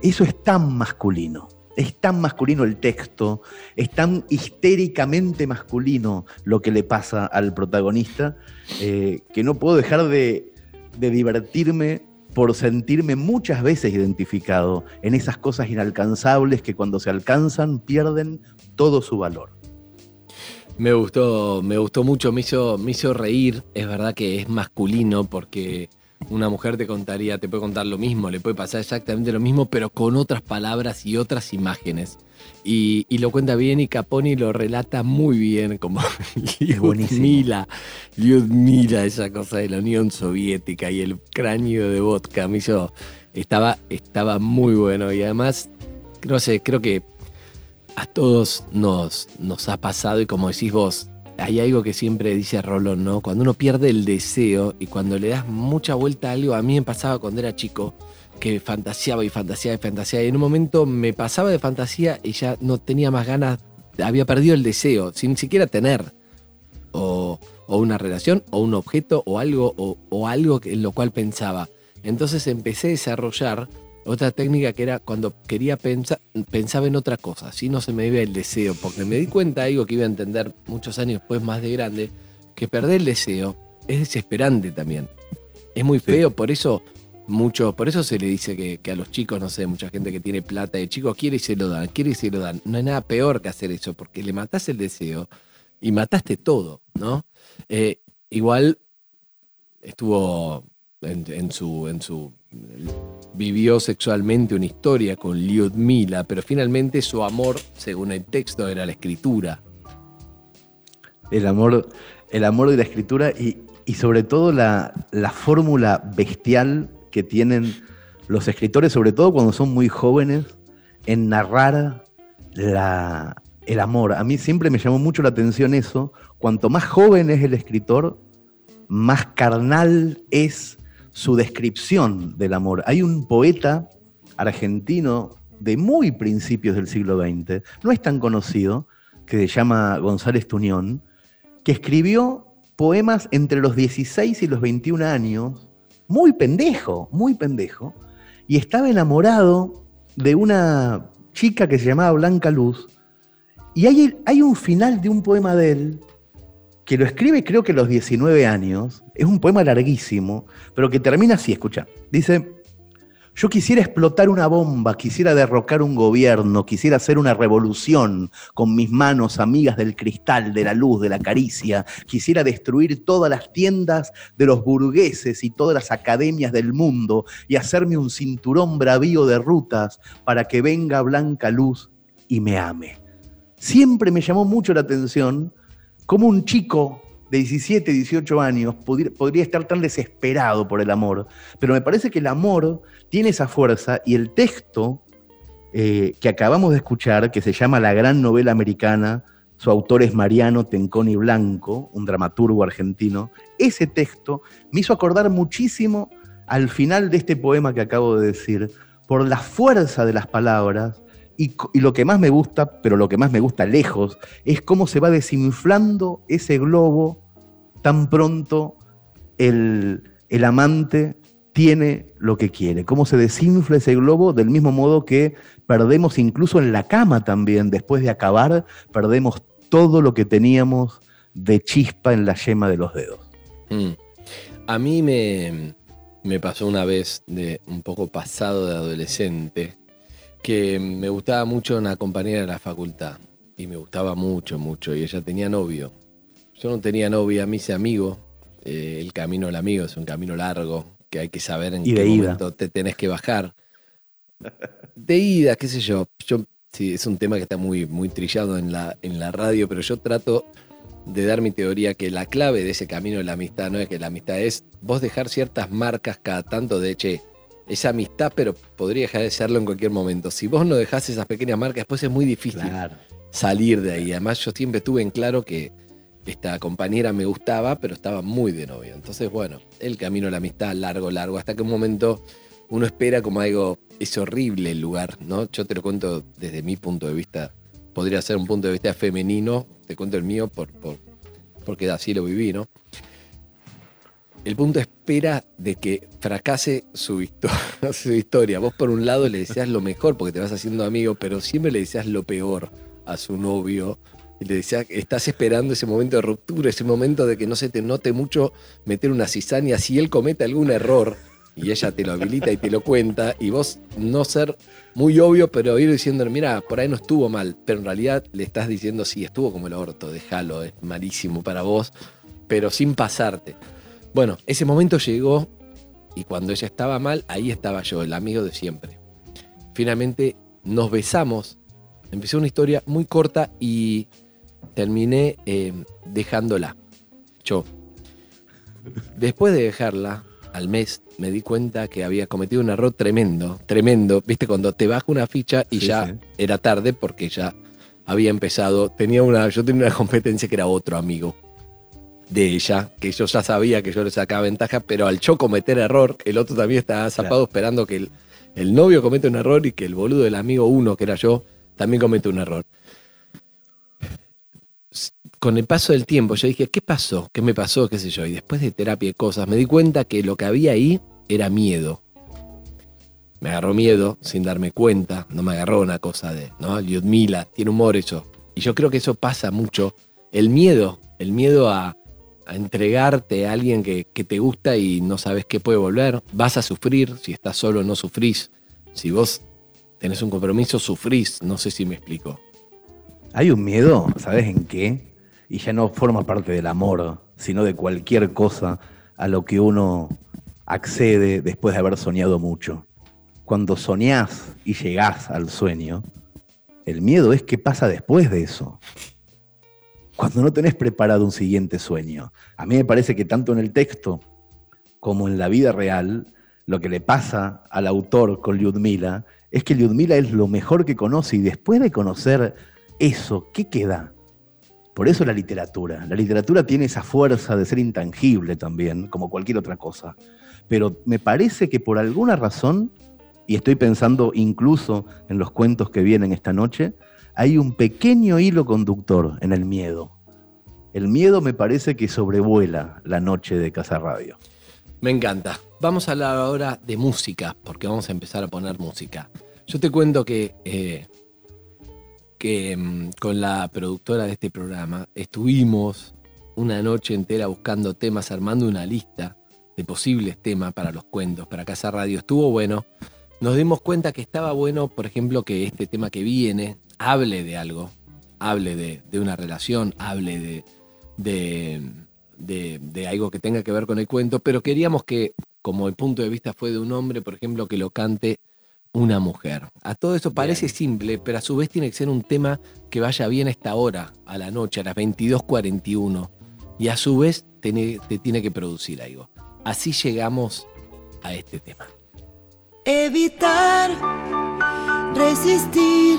S7: Eso es tan masculino. Es tan masculino el texto, es tan histéricamente masculino lo que le pasa al protagonista, eh, que no puedo dejar de, de divertirme por sentirme muchas veces identificado en esas cosas inalcanzables que cuando se alcanzan pierden todo su valor.
S1: Me gustó, me gustó mucho, me hizo, me hizo reír. Es verdad que es masculino porque una mujer te contaría, te puede contar lo mismo, le puede pasar exactamente lo mismo, pero con otras palabras y otras imágenes. Y, y lo cuenta bien y Caponi lo relata muy bien, como Lyudmila, Lyudmila, esa cosa de la Unión Soviética y el cráneo de vodka. Me hizo, estaba, estaba muy bueno y además, no sé, creo que a todos nos, nos ha pasado y como decís vos, hay algo que siempre dice Rolón, ¿no? Cuando uno pierde el deseo y cuando le das mucha vuelta a algo, a mí me pasaba cuando era chico, que fantaseaba y fantaseaba y fantaseaba, y en un momento me pasaba de fantasía y ya no tenía más ganas, había perdido el deseo, sin siquiera tener o, una relación o un objeto o algo, o, o algo en lo cual pensaba. Entonces empecé a desarrollar otra técnica que era cuando quería pensar, pensaba en otra cosa, si no se me iba el deseo, porque me di cuenta algo que iba a entender muchos años después más de grande, que perder el deseo es desesperante también. Es muy feo, por eso mucho, por eso se le dice que, que, a los chicos, no sé, mucha gente que tiene plata de chicos quiere y se lo dan, quiere y se lo dan. No hay nada peor que hacer eso, porque le matás el deseo y mataste todo, ¿no? Eh, igual estuvo en, en, su, en su vivió sexualmente una historia con Lyudmila, pero finalmente su amor, según el texto, era la escritura.
S7: El amor, el amor de la escritura y, y sobre todo la, la fórmula bestial que tienen los escritores, sobre todo cuando son muy jóvenes, en narrar la, el amor. A mí siempre me llamó mucho la atención eso. Cuanto más joven es el escritor, más carnal es su descripción del amor. Hay un poeta argentino de muy principios del siglo XX, no es tan conocido, que se llama González Tuñón, que escribió poemas entre los 16 y los 21 años, muy pendejo, muy pendejo, y estaba enamorado de una chica que se llamaba Blanca Luz, y hay, hay un final de un poema de él que lo escribe creo que a los 19 años, es un poema larguísimo, pero que termina así, escucha. Dice, yo quisiera explotar una bomba, quisiera derrocar un gobierno, quisiera hacer una revolución con mis manos amigas del cristal, de la luz, de la caricia, quisiera destruir todas las tiendas de los burgueses y todas las academias del mundo y hacerme un cinturón bravío de rutas para que venga blanca luz y me ame. Siempre me llamó mucho la atención cómo un chico de 17, 18 años podría, estar tan desesperado por el amor, pero me parece que el amor tiene esa fuerza y el texto eh, que acabamos de escuchar, que se llama La Gran Novela Americana, su autor es Mariano Tenconi Blanco, un dramaturgo argentino, ese texto me hizo acordar muchísimo al final de este poema que acabo de decir, por la fuerza de las palabras, y, lo que más me gusta, pero lo que más me gusta lejos, es cómo se va desinflando ese globo tan pronto el, el amante tiene lo que quiere, cómo se desinfla ese globo del mismo modo que perdemos incluso en la cama también, después de acabar, perdemos todo lo que teníamos de chispa en la yema de los dedos.
S1: Mm. A mí me, me pasó una vez de un poco pasado de adolescente que me gustaba mucho una compañera de la facultad y me gustaba mucho, mucho y ella tenía novio. Yo no tenía novia, me hice amigo. Eh, el camino del amigo es un camino largo que hay que saber en
S7: Y
S1: qué
S7: ida.
S1: momento te tenés que bajar. De ida, qué sé yo. Yo sí, es un tema que está muy, muy trillado en la, en la radio, pero yo trato de dar mi teoría que la clave de ese camino de la amistad no es que la amistad es vos dejar ciertas marcas cada tanto de, che, esa amistad, pero podría dejar de serlo en cualquier momento. Si vos no dejás esas pequeñas marcas, después es muy difícil salir de ahí. Además, yo siempre tuve en claro que esta compañera me gustaba, pero estaba muy de novio. Entonces, bueno, el camino de la amistad, largo, largo, hasta que un momento uno espera como algo, es horrible el lugar, ¿no? Yo te lo cuento desde mi punto de vista, podría ser un punto de vista femenino, te cuento el mío por, por- porque así lo viví, ¿no? El punto espera de que fracase su, histo- su historia. Vos por un lado le deseas lo mejor porque te vas haciendo amigo, pero siempre le deseas lo peor a su novio. Y le decías, estás esperando ese momento de ruptura, ese momento de que no se te note mucho meter una cizaña si él comete algún error y ella te lo habilita y te lo cuenta y vos no ser muy obvio, pero ir diciendo, mira, por ahí no estuvo mal, pero en realidad le estás diciendo, sí, estuvo como el orto, déjalo, es malísimo para vos, pero sin pasarte. Bueno, ese momento llegó y cuando ella estaba mal, ahí estaba yo, el amigo de siempre. Finalmente nos besamos, empezó una historia muy corta y terminé eh, dejándola, yo. Después de dejarla, al mes me di cuenta que había cometido un error tremendo, tremendo. Viste, cuando te baja una ficha y
S7: Sí,
S1: ya
S7: sí.
S1: era tarde porque ya había empezado. Tenía una, yo tenía una competencia que era otro amigo de ella, que yo ya sabía que yo le sacaba ventaja, pero al yo cometer error, el otro también estaba zapado esperando que el, el novio cometa un error y que el boludo del amigo uno, que era yo, también comete un error. Con el paso del tiempo, yo dije, ¿qué pasó? ¿Qué me pasó? ¿Qué sé yo? Y después de terapia y cosas, me di cuenta que lo que había ahí era miedo. Me agarró miedo sin darme cuenta, no me agarró una cosa de, ¿no? Lyudmila, tiene humor eso. Y yo creo que eso pasa mucho. El miedo, el miedo a, a entregarte a alguien que, que te gusta y no sabes qué puede volver. Vas a sufrir, si estás solo no sufrís. Si vos tenés un compromiso, sufrís. No sé si me explico.
S7: Hay un miedo, ¿sabes en qué? Y ya no forma parte del amor, sino de cualquier cosa a lo que uno accede después de haber soñado mucho. Cuando soñás y llegás al sueño, el miedo es qué pasa después de eso. Cuando no tenés preparado un siguiente sueño. A mí me parece que tanto en el texto como en la vida real, lo que le pasa al autor con Lyudmila es que Lyudmila es lo mejor que conoce y después de conocer eso, ¿qué queda? Por eso la literatura. La literatura tiene esa fuerza de ser intangible también, como cualquier otra cosa. Pero me parece que por alguna razón, y estoy pensando incluso en los cuentos que vienen esta noche, hay un pequeño hilo conductor en el miedo. El miedo me parece que sobrevuela la noche de Casa Radio.
S1: Me encanta. Vamos a hablar ahora de música, porque vamos a empezar a poner música. Yo te cuento que, eh, que mm, con la productora de este programa estuvimos una noche entera buscando temas, armando una lista de posibles temas para los cuentos, para Casa Radio. Estuvo bueno. Nos dimos cuenta que estaba bueno, por ejemplo, que este tema que viene hable de algo, hable de, de una relación, hable de, de, de- de algo que tenga que ver con el cuento, pero queríamos que, como el punto de vista fue de un hombre, por ejemplo, que lo cante una mujer. A todo eso parece simple, pero a su vez tiene que ser un tema que vaya bien a esta hora, a la noche, a las 22.41. y a su vez tiene- te tiene que producir algo. Así llegamos a este tema.
S11: Evitar, resistir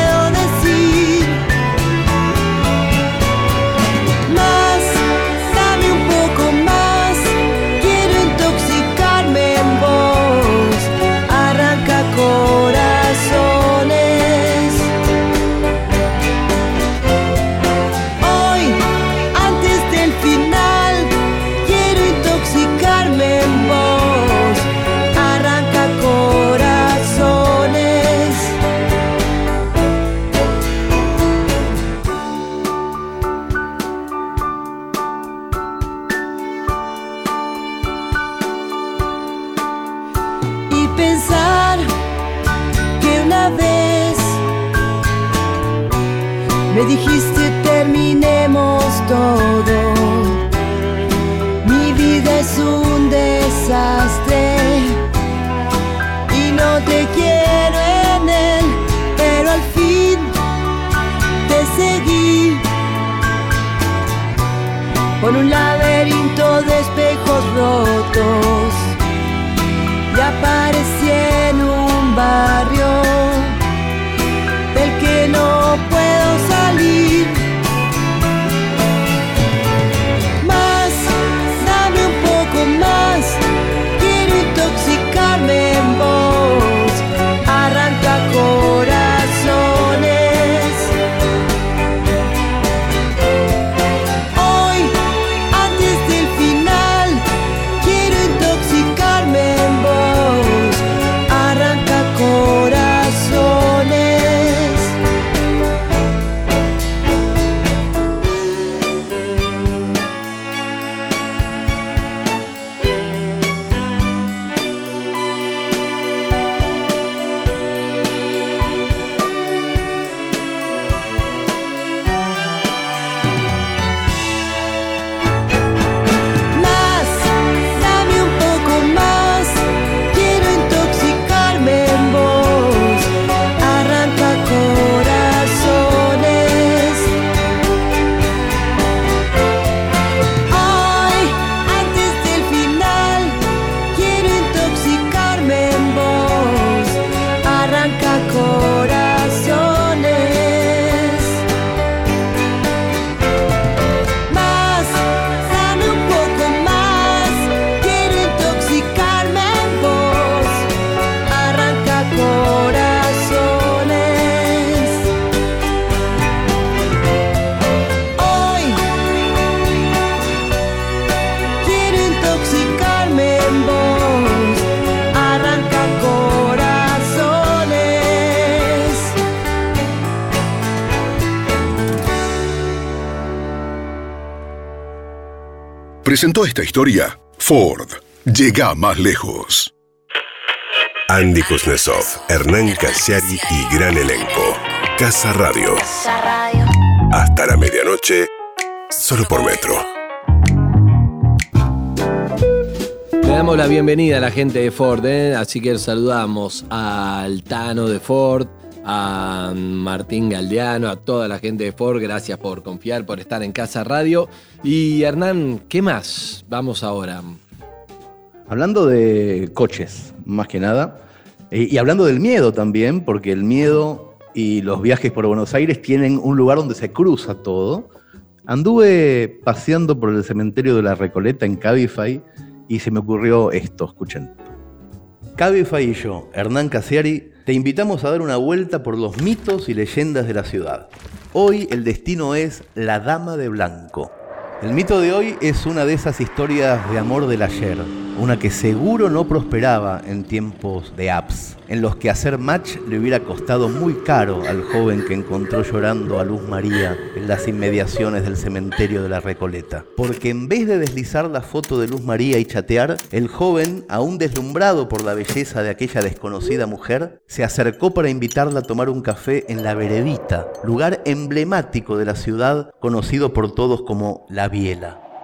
S11: un
S6: Presentó esta historia Ford. Llega más lejos. Andy Kuznetsov, Hernán Casiari y gran elenco. Casa Radio. Hasta la medianoche, solo por metro.
S1: Le damos la bienvenida a la gente de Ford, ¿eh? así que saludamos al Tano de Ford, a Martín Galdeano, a toda la gente de Ford, gracias por confiar, por estar en Casa Radio. Y Hernán, ¿qué más? Vamos ahora.
S7: Hablando de coches, más que nada, y hablando del miedo también, porque el miedo y los viajes por Buenos Aires tienen un lugar donde se cruza todo. Anduve paseando por el cementerio de la Recoleta en Cabify y se me ocurrió esto, escuchen. Cabify y yo, Hernán Casiari, te invitamos a dar una vuelta por los mitos y leyendas de la ciudad. Hoy el destino es la Dama de Blanco. El mito de hoy es una de esas historias de amor del ayer, una que seguro no prosperaba en tiempos de apps, en los que hacer match le hubiera costado muy caro al joven que encontró llorando a Luz María en las inmediaciones del cementerio de la Recoleta. Porque en vez de deslizar la foto de Luz María y chatear, el joven, aún deslumbrado por la belleza de aquella desconocida mujer, se acercó para invitarla a tomar un café en la Veredita, lugar emblemático de la ciudad conocido por todos como La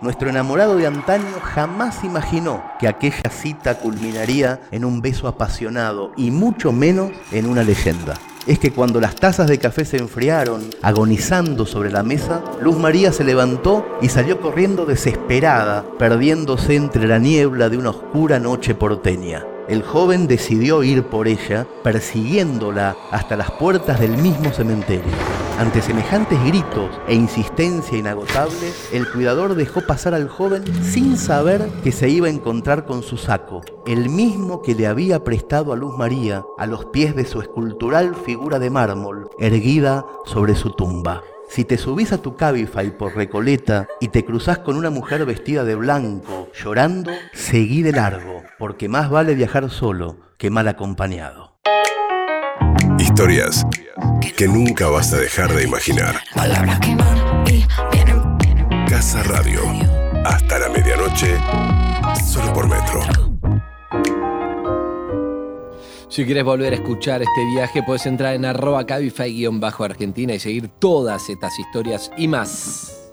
S7: Nuestro enamorado de antaño jamás imaginó que aquella cita culminaría en un beso apasionado y mucho menos en una leyenda. Es que cuando las tazas de café se enfriaron, agonizando sobre la mesa, Luz María se levantó y salió corriendo desesperada, perdiéndose entre la niebla de una oscura noche porteña el joven decidió ir por ella, persiguiéndola hasta las puertas del mismo cementerio. Ante semejantes gritos e insistencia inagotable, el cuidador dejó pasar al joven sin saber que se iba a encontrar con su saco, el mismo que le había prestado a Luz María a los pies de su escultural figura de mármol, erguida sobre su tumba. Si te subís a tu Cabify por Recoleta y te cruzás con una mujer vestida de blanco, llorando, seguí de largo, porque más vale viajar solo que mal acompañado.
S6: Historias que nunca vas a dejar de imaginar.
S4: Palabras que van y vienen.
S6: Casa Radio. Hasta la medianoche, solo por metro.
S1: Si quieres volver a escuchar este viaje, puedes entrar en arroba cabify-argentina y seguir todas estas historias y más.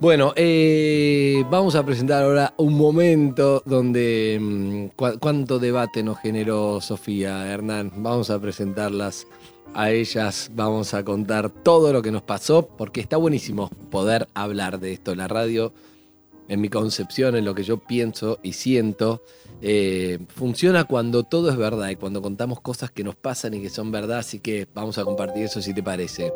S1: Bueno, eh, vamos a presentar ahora un momento donde mm, cuánto debate nos generó Sofía, Hernán. Vamos a presentarlas a ellas, vamos a contar todo lo que nos pasó, porque está buenísimo poder hablar de esto. La radio, en mi concepción, en lo que yo pienso y siento, eh, funciona cuando todo es verdad y cuando contamos cosas que nos pasan y que son verdad, así que vamos a compartir eso si te parece.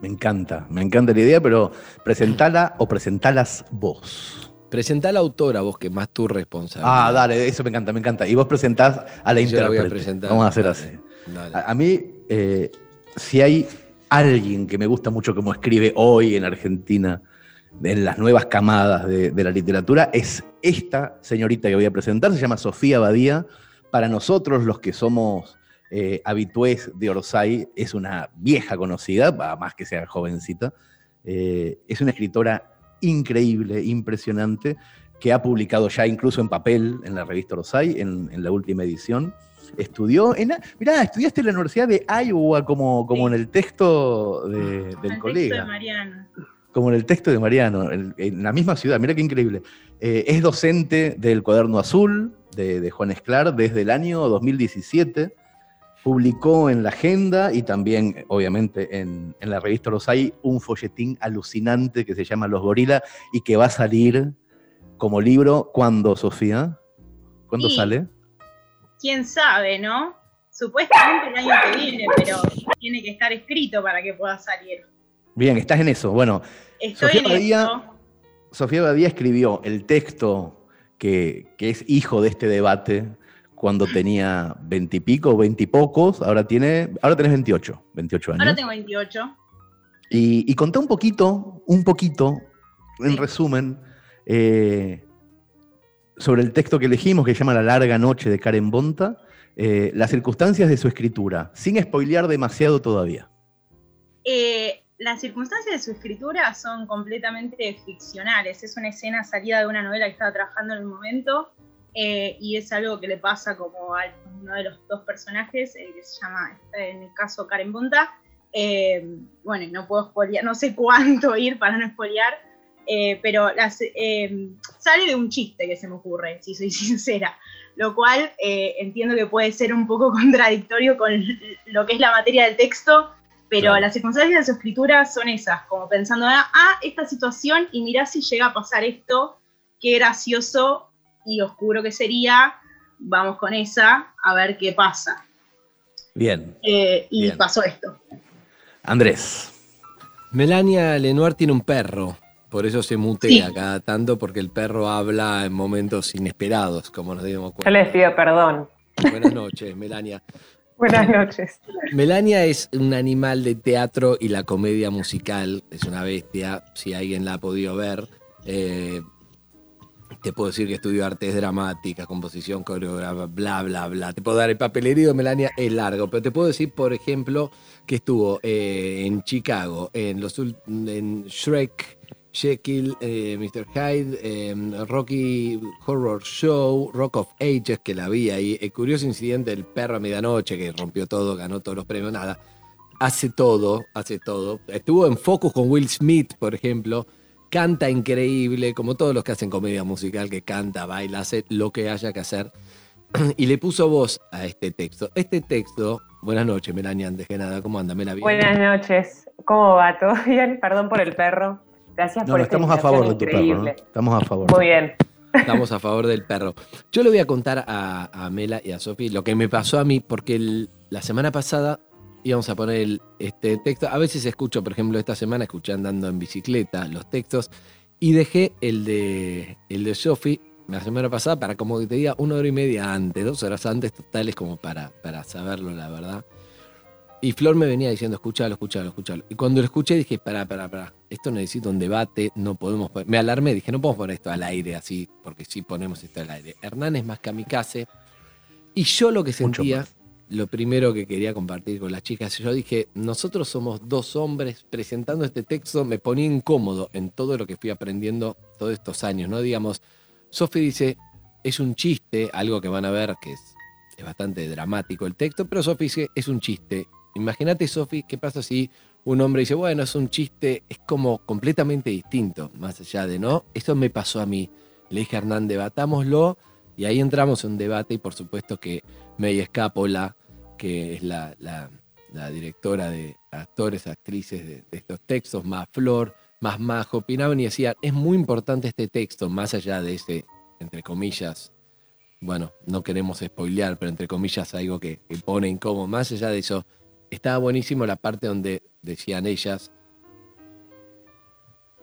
S7: Me encanta, me encanta la idea, pero presentala o presentalas vos.
S1: Presentá a la autora, vos que más tu responsabilidad.
S7: Ah, dale, eso me encanta, me encanta. Y vos presentás a la
S1: Yo la voy a
S7: intérprete.
S1: presentar,
S7: Vamos a hacer
S1: dale,
S7: así.
S1: dale.
S7: A, a mí, eh, si hay alguien que me gusta mucho como escribe hoy en Argentina, en las nuevas camadas de, de la literatura, es esta señorita que voy a presentar, se llama Sofía Badía. Para nosotros, los que somos eh, habitués de Orsay, es una vieja conocida, más que sea jovencita. Eh, es una escritora increíble, impresionante, que ha publicado ya incluso en papel en la revista Orsay, en, en la última edición. Estudió en. Mirá, estudiaste en la Universidad de Iowa, como, como en el texto de- del
S12: El
S7: colega.
S12: texto de.
S7: Como en el texto de Mariano, en, en la misma ciudad, mira qué increíble. Eh, es docente del Cuaderno Azul de, de Juan Esclar desde el año 2017. Publicó en la agenda y también, obviamente, en, en la revista Rosay un folletín alucinante que se llama Los Gorila y que va a salir como libro. ¿Cuándo, Sofía? ¿Cuándo
S12: Sí.
S7: sale?
S12: Quién sabe, ¿no? Supuestamente el año que viene, pero tiene que estar escrito para que pueda salir.
S7: Bien, estás en eso. Bueno,
S12: Estoy
S7: Sofía
S12: en
S7: Badía-
S12: esto.
S7: Sofía Badía escribió el texto que, que es hijo de este debate cuando tenía veintipico, veintipocos, ahora tiene, ahora tenés 28, 28 años.
S12: Ahora tengo 28.
S7: Y, y contá un poquito, un poquito, en
S12: Sí.
S7: resumen, eh, sobre el texto que elegimos, que se llama La larga noche de Karen Bonta, eh, las circunstancias de su escritura, sin spoilear demasiado todavía.
S12: Eh, las circunstancias de su escritura son completamente ficcionales. Es una escena salida de una novela que estaba trabajando en el momento eh, y es algo que le pasa como a uno de los dos personajes, eh, que se llama, en el caso, Karen Bunta. Eh, bueno, no puedo spoilear, no sé cuánto ir para no spoilear, eh, pero las, eh, sale de un chiste que se me ocurre, si soy sincera, lo cual eh, entiendo que puede ser un poco contradictorio con lo que es la materia del texto, pero
S7: Claro.
S12: las circunstancias de su escritura son esas, como pensando, ah, ah, esta situación y mirá si llega a pasar esto, qué gracioso y oscuro que sería, vamos con esa, a ver qué pasa.
S7: Bien,
S12: Eh, y
S7: Bien.
S12: pasó esto.
S7: Andrés.
S1: Melania Lenoir tiene un perro, por eso se mutea
S12: Sí.
S1: cada tanto, porque el perro habla en momentos inesperados, como nos dimos
S13: Yo
S1: cuenta.
S13: les pido perdón.
S1: Buenas noches, Melania.
S13: Buenas noches.
S1: Melania es un animal de teatro y la comedia musical, es una bestia, si alguien la ha podido ver. Eh, Te puedo decir que estudio artes dramáticas, composición, coreografía, bla, bla, bla. Te puedo dar el papelerío de Melania, es largo, pero te puedo decir, por ejemplo, que estuvo eh, en Chicago, en, los, en Shrek, Jekyll, eh, Mr. Hyde, eh, Rocky Horror Show, Rock of Ages, que la vi ahí, el curioso incidente del perro a medianoche, que rompió todo, ganó todos los premios, nada. Hace todo, hace todo. Estuvo en Focus con Will Smith, por ejemplo. Canta increíble, como todos los que hacen comedia musical, que canta, baila, hace lo que haya que hacer. Y le puso voz a este texto. Este texto, buenas noches, Melania, antes que nada, ¿cómo anda?
S13: Buenas noches. ¿Cómo va? ¿Todo bien? Perdón por el perro. Gracias
S7: No,
S13: por
S7: no,
S13: esta
S7: estamos a favor de tu perro. Estamos a favor.
S13: Muy bien.
S1: Estamos a favor del perro. Yo le voy a contar a, a Mela y a Sofi lo que me pasó a mí, porque el- la semana pasada íbamos a poner el- este texto. A veces escucho, por ejemplo, esta semana escuché andando en bicicleta los textos y dejé el de, el de Sofi la semana pasada para, como que te diga, una hora y media antes, dos horas antes, totales como para, para saberlo, la verdad. Y Flor me venía diciendo, escúchalo, escúchalo, escúchalo. Y cuando lo escuché dije, pará, pará, pará, esto necesita un debate, no podemos poner... Me alarmé, dije, no podemos poner esto al aire así, porque sí ponemos esto al aire. Hernán es más kamikaze. Y yo lo que sentía, lo primero que quería compartir con las chicas, yo dije, nosotros somos dos hombres presentando este texto, me ponía incómodo en todo lo que fui aprendiendo todos estos años, ¿no? Digamos, Sofi dice, es un chiste, algo que van a ver que es, es bastante dramático el texto, pero Sofi dice, es un chiste. Imagínate, Sofi, qué pasa si un hombre dice, bueno, es un chiste, es como completamente distinto, más allá de, ¿no? Esto me pasó a mí. Le dije a Hernán, debatámoslo, y ahí entramos en un debate, y por supuesto que May Escápola, que es la, directora de actores, actrices de, de estos textos, más Flor, más Majo, opinaban y decían, es muy importante este texto, más allá de ese, entre comillas, bueno, no queremos spoilear, pero entre comillas algo que, que pone incómodo, más allá de eso, estaba buenísimo la parte donde decían ellas,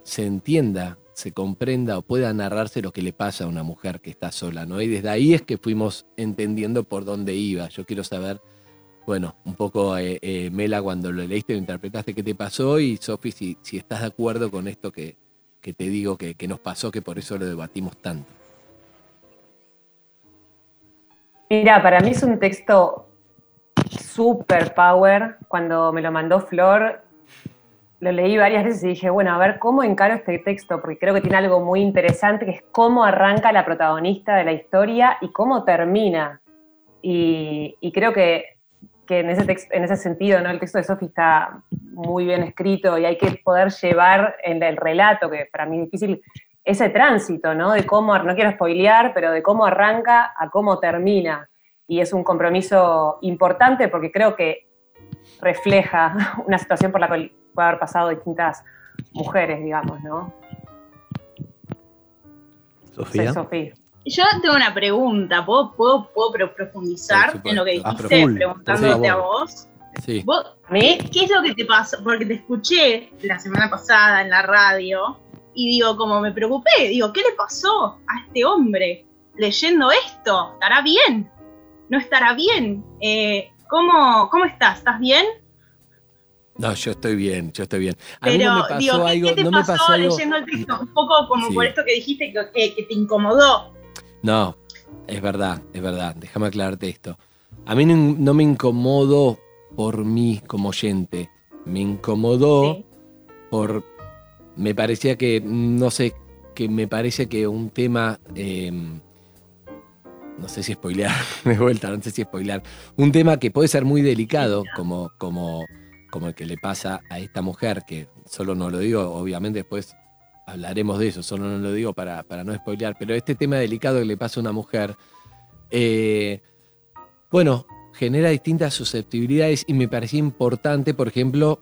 S1: se entienda, se comprenda o pueda narrarse lo que le pasa a una mujer que está sola, ¿no? Y desde ahí es que fuimos entendiendo por dónde iba. Yo quiero saber, bueno, un poco, eh, eh, Mela, cuando lo leíste, lo interpretaste, qué te pasó y Sofi, si, si estás de acuerdo con esto que, que te digo que, que nos pasó, que por eso lo debatimos tanto.
S13: Mira, para mí es un texto super power. Cuando me lo mandó Flor, lo leí varias veces y dije, bueno, a ver cómo encaro este texto, porque creo que tiene algo muy interesante, que es cómo arranca la protagonista de la historia y cómo termina. Y, y creo que, que en, ese text- en ese sentido, ¿no? el texto de Sophie está muy bien escrito y hay que poder llevar en el relato, que para mí es difícil, ese tránsito, ¿no? De cómo, no quiero spoilear, pero de cómo arranca a cómo termina. Y es un compromiso importante porque creo que refleja una situación por la cual puede haber pasado distintas mujeres, digamos, ¿no?
S7: Sofía.
S13: Soy Sofía.
S12: Yo tengo una pregunta, ¿puedo, puedo, puedo pro- profundizar en lo que dijiste,
S1: A full,
S12: preguntándote a vos?
S1: Sí.
S12: ¿Vos ¿qué, qué es lo que te pasó? Porque te escuché la semana pasada en la radio y digo, como me preocupé, digo, ¿qué le pasó a este hombre leyendo esto? ¿Estará bien? ¿No estará bien? Eh, ¿cómo, ¿Cómo estás? ¿Estás bien?
S1: No, yo estoy bien, yo estoy bien. A mí
S12: Pero
S1: no me pasó
S12: digo, ¿qué,
S1: algo,
S12: qué te
S1: no me
S12: pasó,
S1: pasó algo.
S12: leyendo el texto? Un poco como
S1: Sí.
S12: por esto que dijiste que, que- que te incomodó.
S1: No, es verdad, es verdad. Déjame aclararte esto. A mí no, no me incomodó por mí como oyente. Me incomodó por. Me parecía que, no sé, que me parece que un tema. eh, no sé si spoilear, de vuelta, no sé si spoilear. Un tema que puede ser muy delicado, como, como, como el que le pasa a esta mujer, que solo no lo digo, obviamente después hablaremos de eso, solo no lo digo para, para no spoilear, pero este tema delicado que le pasa a una mujer, eh, bueno, genera distintas susceptibilidades y me parecía importante, por ejemplo,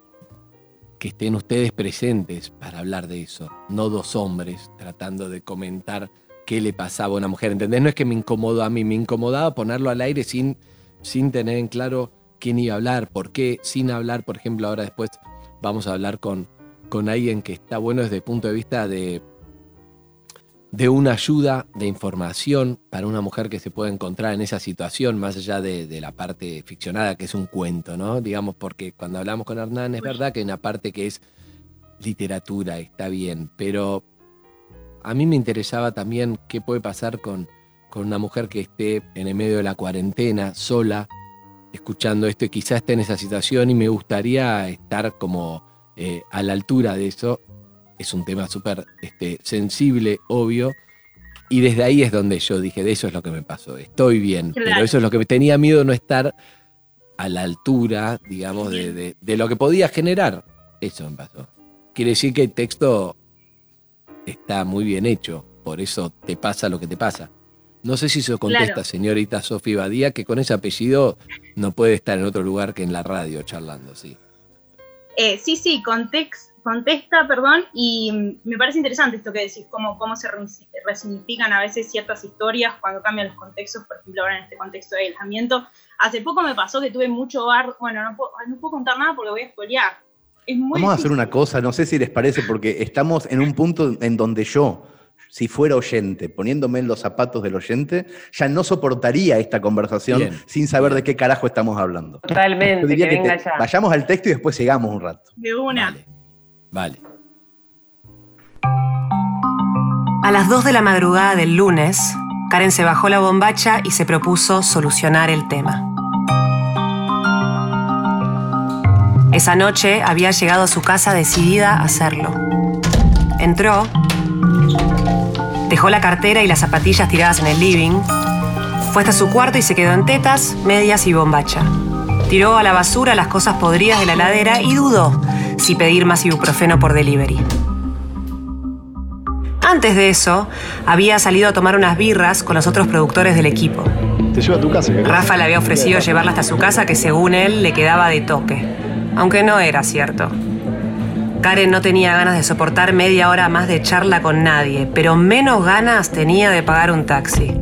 S1: que estén ustedes presentes para hablar de eso, no dos hombres tratando de comentar qué le pasaba a una mujer, ¿entendés? No es que me incomodó a mí, me incomodaba ponerlo al aire sin, sin tener en claro quién iba a hablar, por qué, sin hablar, por ejemplo, ahora después vamos a hablar con, con alguien que está bueno desde el punto de vista de, de una ayuda de información para una mujer que se puede encontrar en esa situación, más allá de, de la parte ficcionada, que es un cuento, ¿no? Digamos, porque cuando hablamos con Hernán es verdad que hay una parte que es literatura, está bien, pero a mí me interesaba también qué puede pasar con, con una mujer que esté en el medio de la cuarentena, sola, escuchando esto y quizás esté en esa situación y me gustaría estar como eh, a la altura de eso. Es un tema súper este, sensible, obvio. Y desde ahí es donde yo dije, de eso es lo que me pasó, estoy bien, pero eso es lo que me tenía miedo no estar a la altura, digamos, de, de- de lo que podía generar. Eso me pasó. Quiere decir que el texto está muy bien hecho, por eso te pasa lo que te pasa. No sé si se contesta,
S12: Claro.
S1: señorita Sofía Badía, que con ese apellido no puede estar en otro lugar que en la radio charlando, sí.
S12: Eh, sí, sí, context, contesta, perdón, y me parece interesante esto que decís, cómo, cómo se re- resignifican a veces ciertas historias cuando cambian los contextos, por ejemplo, ahora en este contexto de aislamiento. Hace poco me pasó que tuve mucho bar, bueno, no puedo, no puedo contar nada porque voy a spoilear. Es muy
S7: Vamos a hacer una cosa, no sé si les parece, porque estamos en un punto en donde yo, si fuera oyente, poniéndome en los zapatos del oyente, ya no soportaría esta conversación
S1: Bien,
S7: sin saber de qué carajo estamos hablando. Yo
S13: Totalmente,
S7: diría
S13: que
S7: que
S13: venga
S7: te-
S13: ya.
S7: vayamos al texto y después sigamos un rato.
S12: De una.
S1: Vale. Vale.
S14: A las 2 de la madrugada del lunes, Karen se bajó la bombacha y se propuso solucionar el tema. Esa noche había llegado a su casa decidida a hacerlo. Entró, dejó la cartera y las zapatillas tiradas en el living, fue hasta su cuarto y se quedó en tetas, medias y bombacha. Tiró a la basura las cosas podridas de la ladera y dudó si pedir más ibuprofeno por delivery. Antes de eso, había salido a tomar unas birras con los otros productores del equipo.
S15: Te llevo a tu casa. ¿querés?
S14: Rafa le había ofrecido llevarla hasta su casa que según él le quedaba de toque, aunque no era cierto. Karen no tenía ganas de soportar media hora más de charla con nadie, pero menos ganas tenía de pagar un taxi.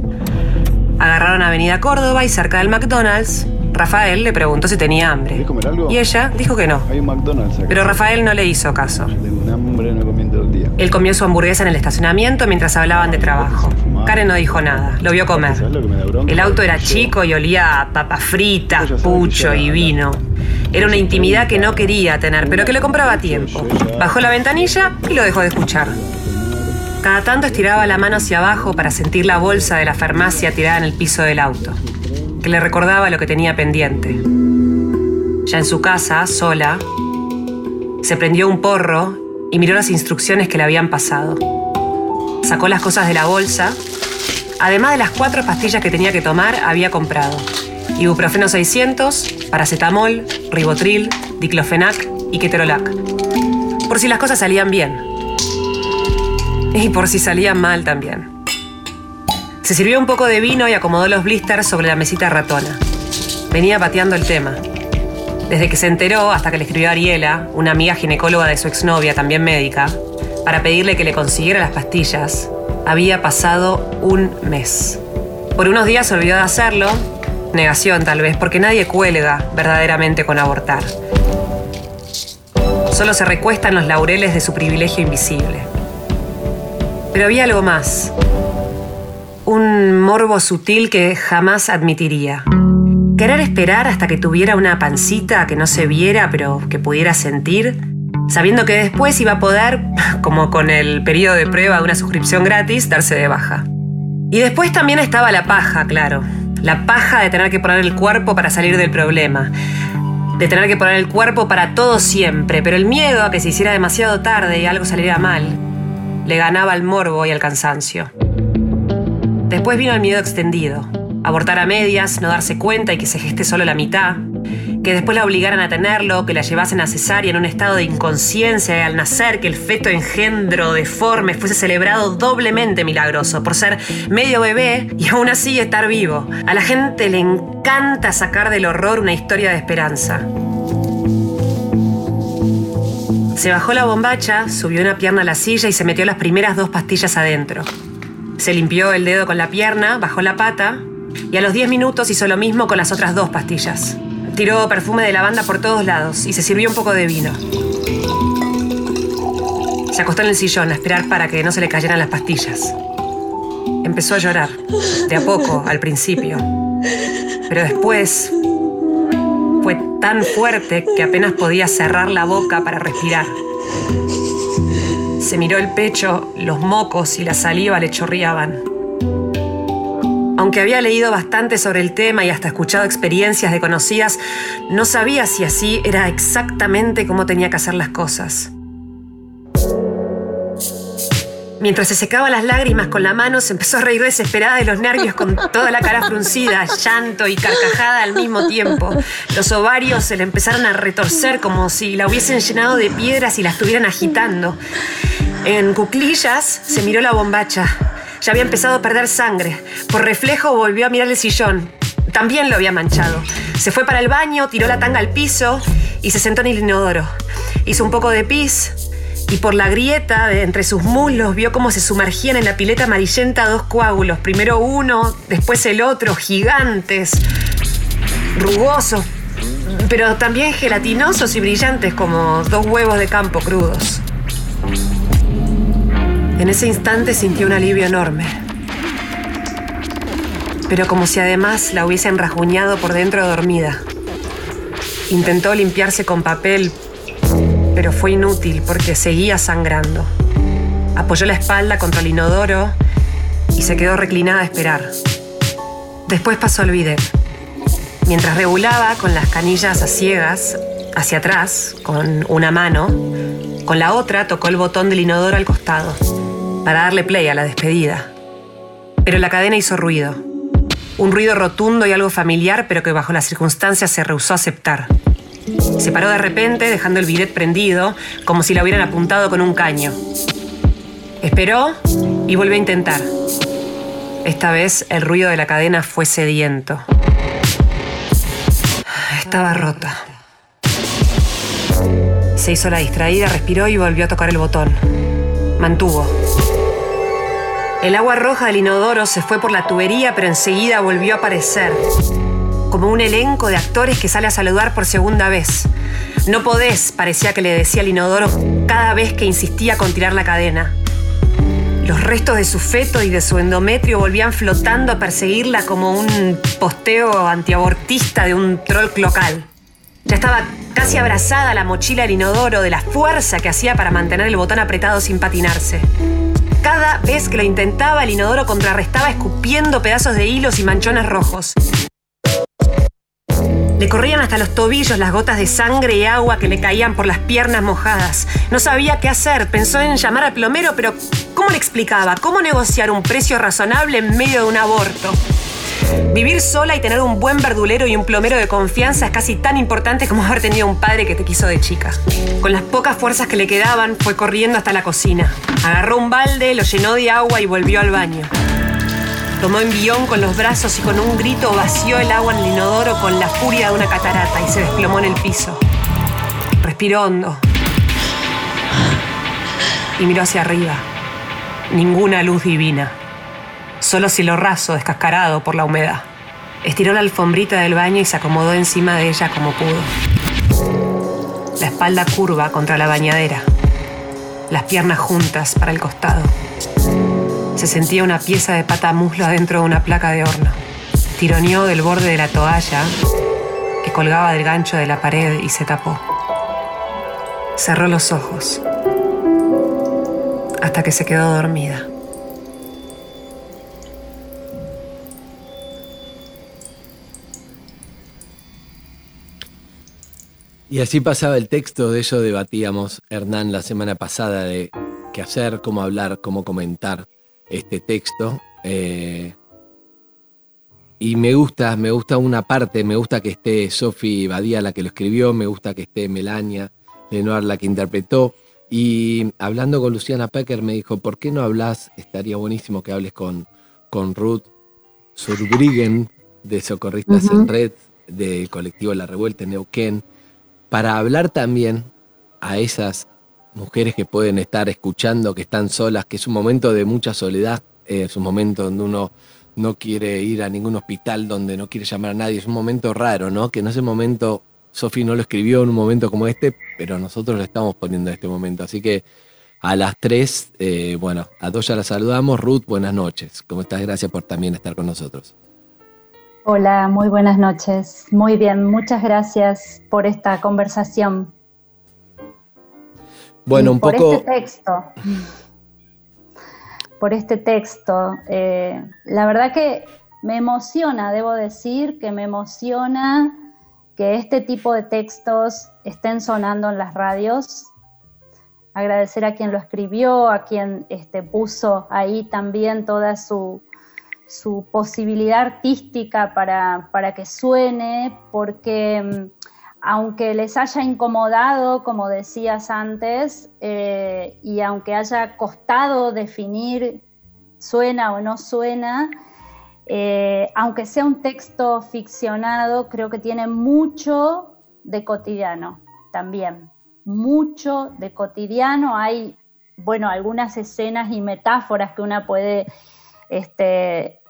S14: Agarraron Avenida Córdoba y cerca del McDonald's, Rafael le preguntó si tenía hambre.
S15: ¿Querés comer algo?
S14: Y ella dijo que no.
S15: Hay un McDonald's acá.
S14: Pero Rafael no le hizo caso.
S15: Tengo un hambre, no comí
S14: Él comió su hamburguesa en el estacionamiento mientras hablaban de trabajo. Karen no dijo nada, lo vio comer. El auto era chico y olía a papas fritas, pucho y vino. Era una intimidad que no quería tener, pero que le compraba a tiempo. Bajó la ventanilla y lo dejó de escuchar. Cada tanto estiraba la mano hacia abajo para sentir la bolsa de la farmacia tirada en el piso del auto, que le recordaba lo que tenía pendiente. Ya en su casa, sola, se prendió un porro y miró las instrucciones que le habían pasado. Sacó las cosas de la bolsa. Además de las cuatro pastillas que tenía que tomar, había comprado ibuprofeno 600, paracetamol, ribotril, diclofenac y ketorolac. Por si las cosas salían bien. Y por si salían mal también. Se sirvió un poco de vino y acomodó los blisters sobre la mesita ratona. Venía pateando el tema. Desde que se enteró hasta que le escribió a Ariela, una amiga ginecóloga de su exnovia, también médica, para pedirle que le consiguiera las pastillas, había pasado un mes. Por unos días se olvidó de hacerlo, negación tal vez, porque nadie cuelga verdaderamente con abortar. Solo se recuesta en los laureles de su privilegio invisible. Pero había algo más. Un morbo sutil que jamás admitiría. Querer esperar hasta que tuviera una pancita que no se viera pero que pudiera sentir, sabiendo que después iba a poder, como con el periodo de prueba de una suscripción gratis, darse de baja. Y después también estaba la paja, claro. La paja de tener que poner el cuerpo para salir del problema. De tener que poner el cuerpo para todo siempre. Pero el miedo a que se hiciera demasiado tarde y algo saliera mal, le ganaba al morbo y al cansancio. Después vino el miedo extendido. Abortar a medias, no darse cuenta y que se geste solo la mitad. Que después la obligaran a tenerlo, que la llevasen a cesárea en un estado de inconsciencia y al nacer que el feto engendro deforme fuese celebrado doblemente milagroso por ser medio bebé y aún así estar vivo. A la gente le encanta sacar del horror una historia de esperanza. Se bajó la bombacha, subió una pierna a la silla y se metió las primeras dos pastillas adentro. Se limpió el dedo con la pierna, bajó la pata y a los 10 minutos hizo lo mismo con las otras dos pastillas. Tiró perfume de lavanda por todos lados y se sirvió un poco de vino. Se acostó en el sillón a esperar para que no se le cayeran las pastillas. Empezó a llorar, de a poco, al principio. Pero después fue tan fuerte que apenas podía cerrar la boca para respirar. se miró el pecho, los mocos y la saliva le chorreaban. Aunque había leído bastante sobre el tema y hasta escuchado experiencias de conocidas, no sabía si así era exactamente cómo tenía que hacer las cosas. Mientras se secaba las lágrimas con la mano, se empezó a reír desesperada de los nervios con toda la cara fruncida, llanto y carcajada al mismo tiempo. Los ovarios se le empezaron a retorcer como si la hubiesen llenado de piedras y la estuvieran agitando. En cuclillas se miró la bombacha. Ya había empezado a perder sangre. Por reflejo volvió a mirar el sillón. También lo había manchado. Se fue para el baño, tiró la tanga al piso y se sentó en el inodoro. Hizo un poco de pis y por la grieta entre sus muslos vio cómo se sumergían en la pileta amarillenta dos coágulos. Primero uno, después el otro, gigantes, rugosos, pero también gelatinosos y brillantes como dos huevos de campo crudos. En ese instante sintió un alivio enorme. Pero como si además la hubiesen rasguñado por dentro dormida. Intentó limpiarse con papel, pero fue inútil porque seguía sangrando. Apoyó la espalda contra el inodoro y se quedó reclinada a esperar. Después pasó al bidet. Mientras regulaba con las canillas a ciegas, hacia atrás, con una mano, con la otra tocó el botón del inodoro al costado para darle play a la despedida. Pero la cadena hizo ruido. Un ruido rotundo y algo familiar, pero que bajo las circunstancias se rehusó a aceptar. Se paró de repente, dejando el bidet prendido, como si la hubieran apuntado con un caño. Esperó y volvió a intentar. Esta vez el ruido de la cadena fue sediento. Estaba rota. Se hizo la distraída, respiró y volvió a tocar el botón. Mantuvo. El agua roja del inodoro se fue por la tubería, pero enseguida volvió a aparecer. Como un elenco de actores que sale a saludar por segunda vez. No podés, parecía que le decía el inodoro cada vez que insistía con tirar la cadena. Los restos de su feto y de su endometrio volvían flotando a perseguirla como un posteo antiabortista de un troll local. Ya estaba casi abrazada la mochila del inodoro de la fuerza que hacía para mantener el botón apretado sin patinarse. Cada vez que lo intentaba, el inodoro contrarrestaba escupiendo pedazos de hilos y manchones rojos. Le corrían hasta los tobillos las gotas de sangre y agua que le caían por las piernas mojadas. No sabía qué hacer, pensó en llamar al plomero, pero ¿cómo le explicaba? ¿Cómo negociar un precio razonable en medio de un aborto? Vivir sola y tener un buen verdulero y un plomero de confianza es casi tan importante como haber tenido un padre que te quiso de chica. Con las pocas fuerzas que le quedaban, fue corriendo hasta la cocina. Agarró un balde, lo llenó de agua y volvió al baño. Tomó envión con los brazos y con un grito vació el agua en el inodoro con la furia de una catarata y se desplomó en el piso. Respiró hondo y miró hacia arriba. Ninguna luz divina solo cielo raso descascarado por la humedad. Estiró la alfombrita del baño y se acomodó encima de ella como pudo. La espalda curva contra la bañadera, las piernas juntas para el costado. Se sentía una pieza de pata muslo adentro de una placa de horno. Tironeó del borde de la toalla que colgaba del gancho de la pared y se tapó. Cerró los ojos hasta que se quedó dormida.
S1: Y así pasaba el texto, de ello debatíamos, Hernán, la semana pasada, de qué hacer, cómo hablar, cómo comentar este texto. Eh, y me gusta, me gusta una parte, me gusta que esté Sofi Badía la que lo escribió, me gusta que esté Melania Lenoir la que interpretó. Y hablando con Luciana Pecker me dijo, ¿por qué no hablas? Estaría buenísimo que hables con, con Ruth Surbrigen de Socorristas en Red, del colectivo La Revuelta en Neuquén para hablar también a esas mujeres que pueden estar escuchando, que están solas, que es un momento de mucha soledad, es un momento donde uno no quiere ir a ningún hospital, donde no quiere llamar a nadie, es un momento raro, ¿no? Que no es el momento, Sofi no lo escribió en un momento como este, pero nosotros lo estamos poniendo en este momento, así que a las tres, eh, bueno, a dos ya las saludamos. Ruth, buenas noches. ¿Cómo estás? Gracias por también estar con nosotros.
S16: Hola, muy buenas noches. Muy bien, muchas gracias por esta conversación.
S1: Bueno, un
S16: por
S1: poco.
S16: este texto. Por este texto. eh, la verdad que me emociona, debo decir que me emociona que este tipo de textos estén sonando en las radios. Agradecer a quien lo escribió, a quien este, puso ahí también toda su, su posibilidad artística para, para que suene, porque mm, aunque les haya incomodado, como decías antes, eh, y aunque haya costado definir suena o no suena, eh, aunque sea un texto ficcionado, creo que tiene mucho de cotidiano también, mucho de cotidiano. Hay, bueno, algunas escenas y metáforas que una puede este,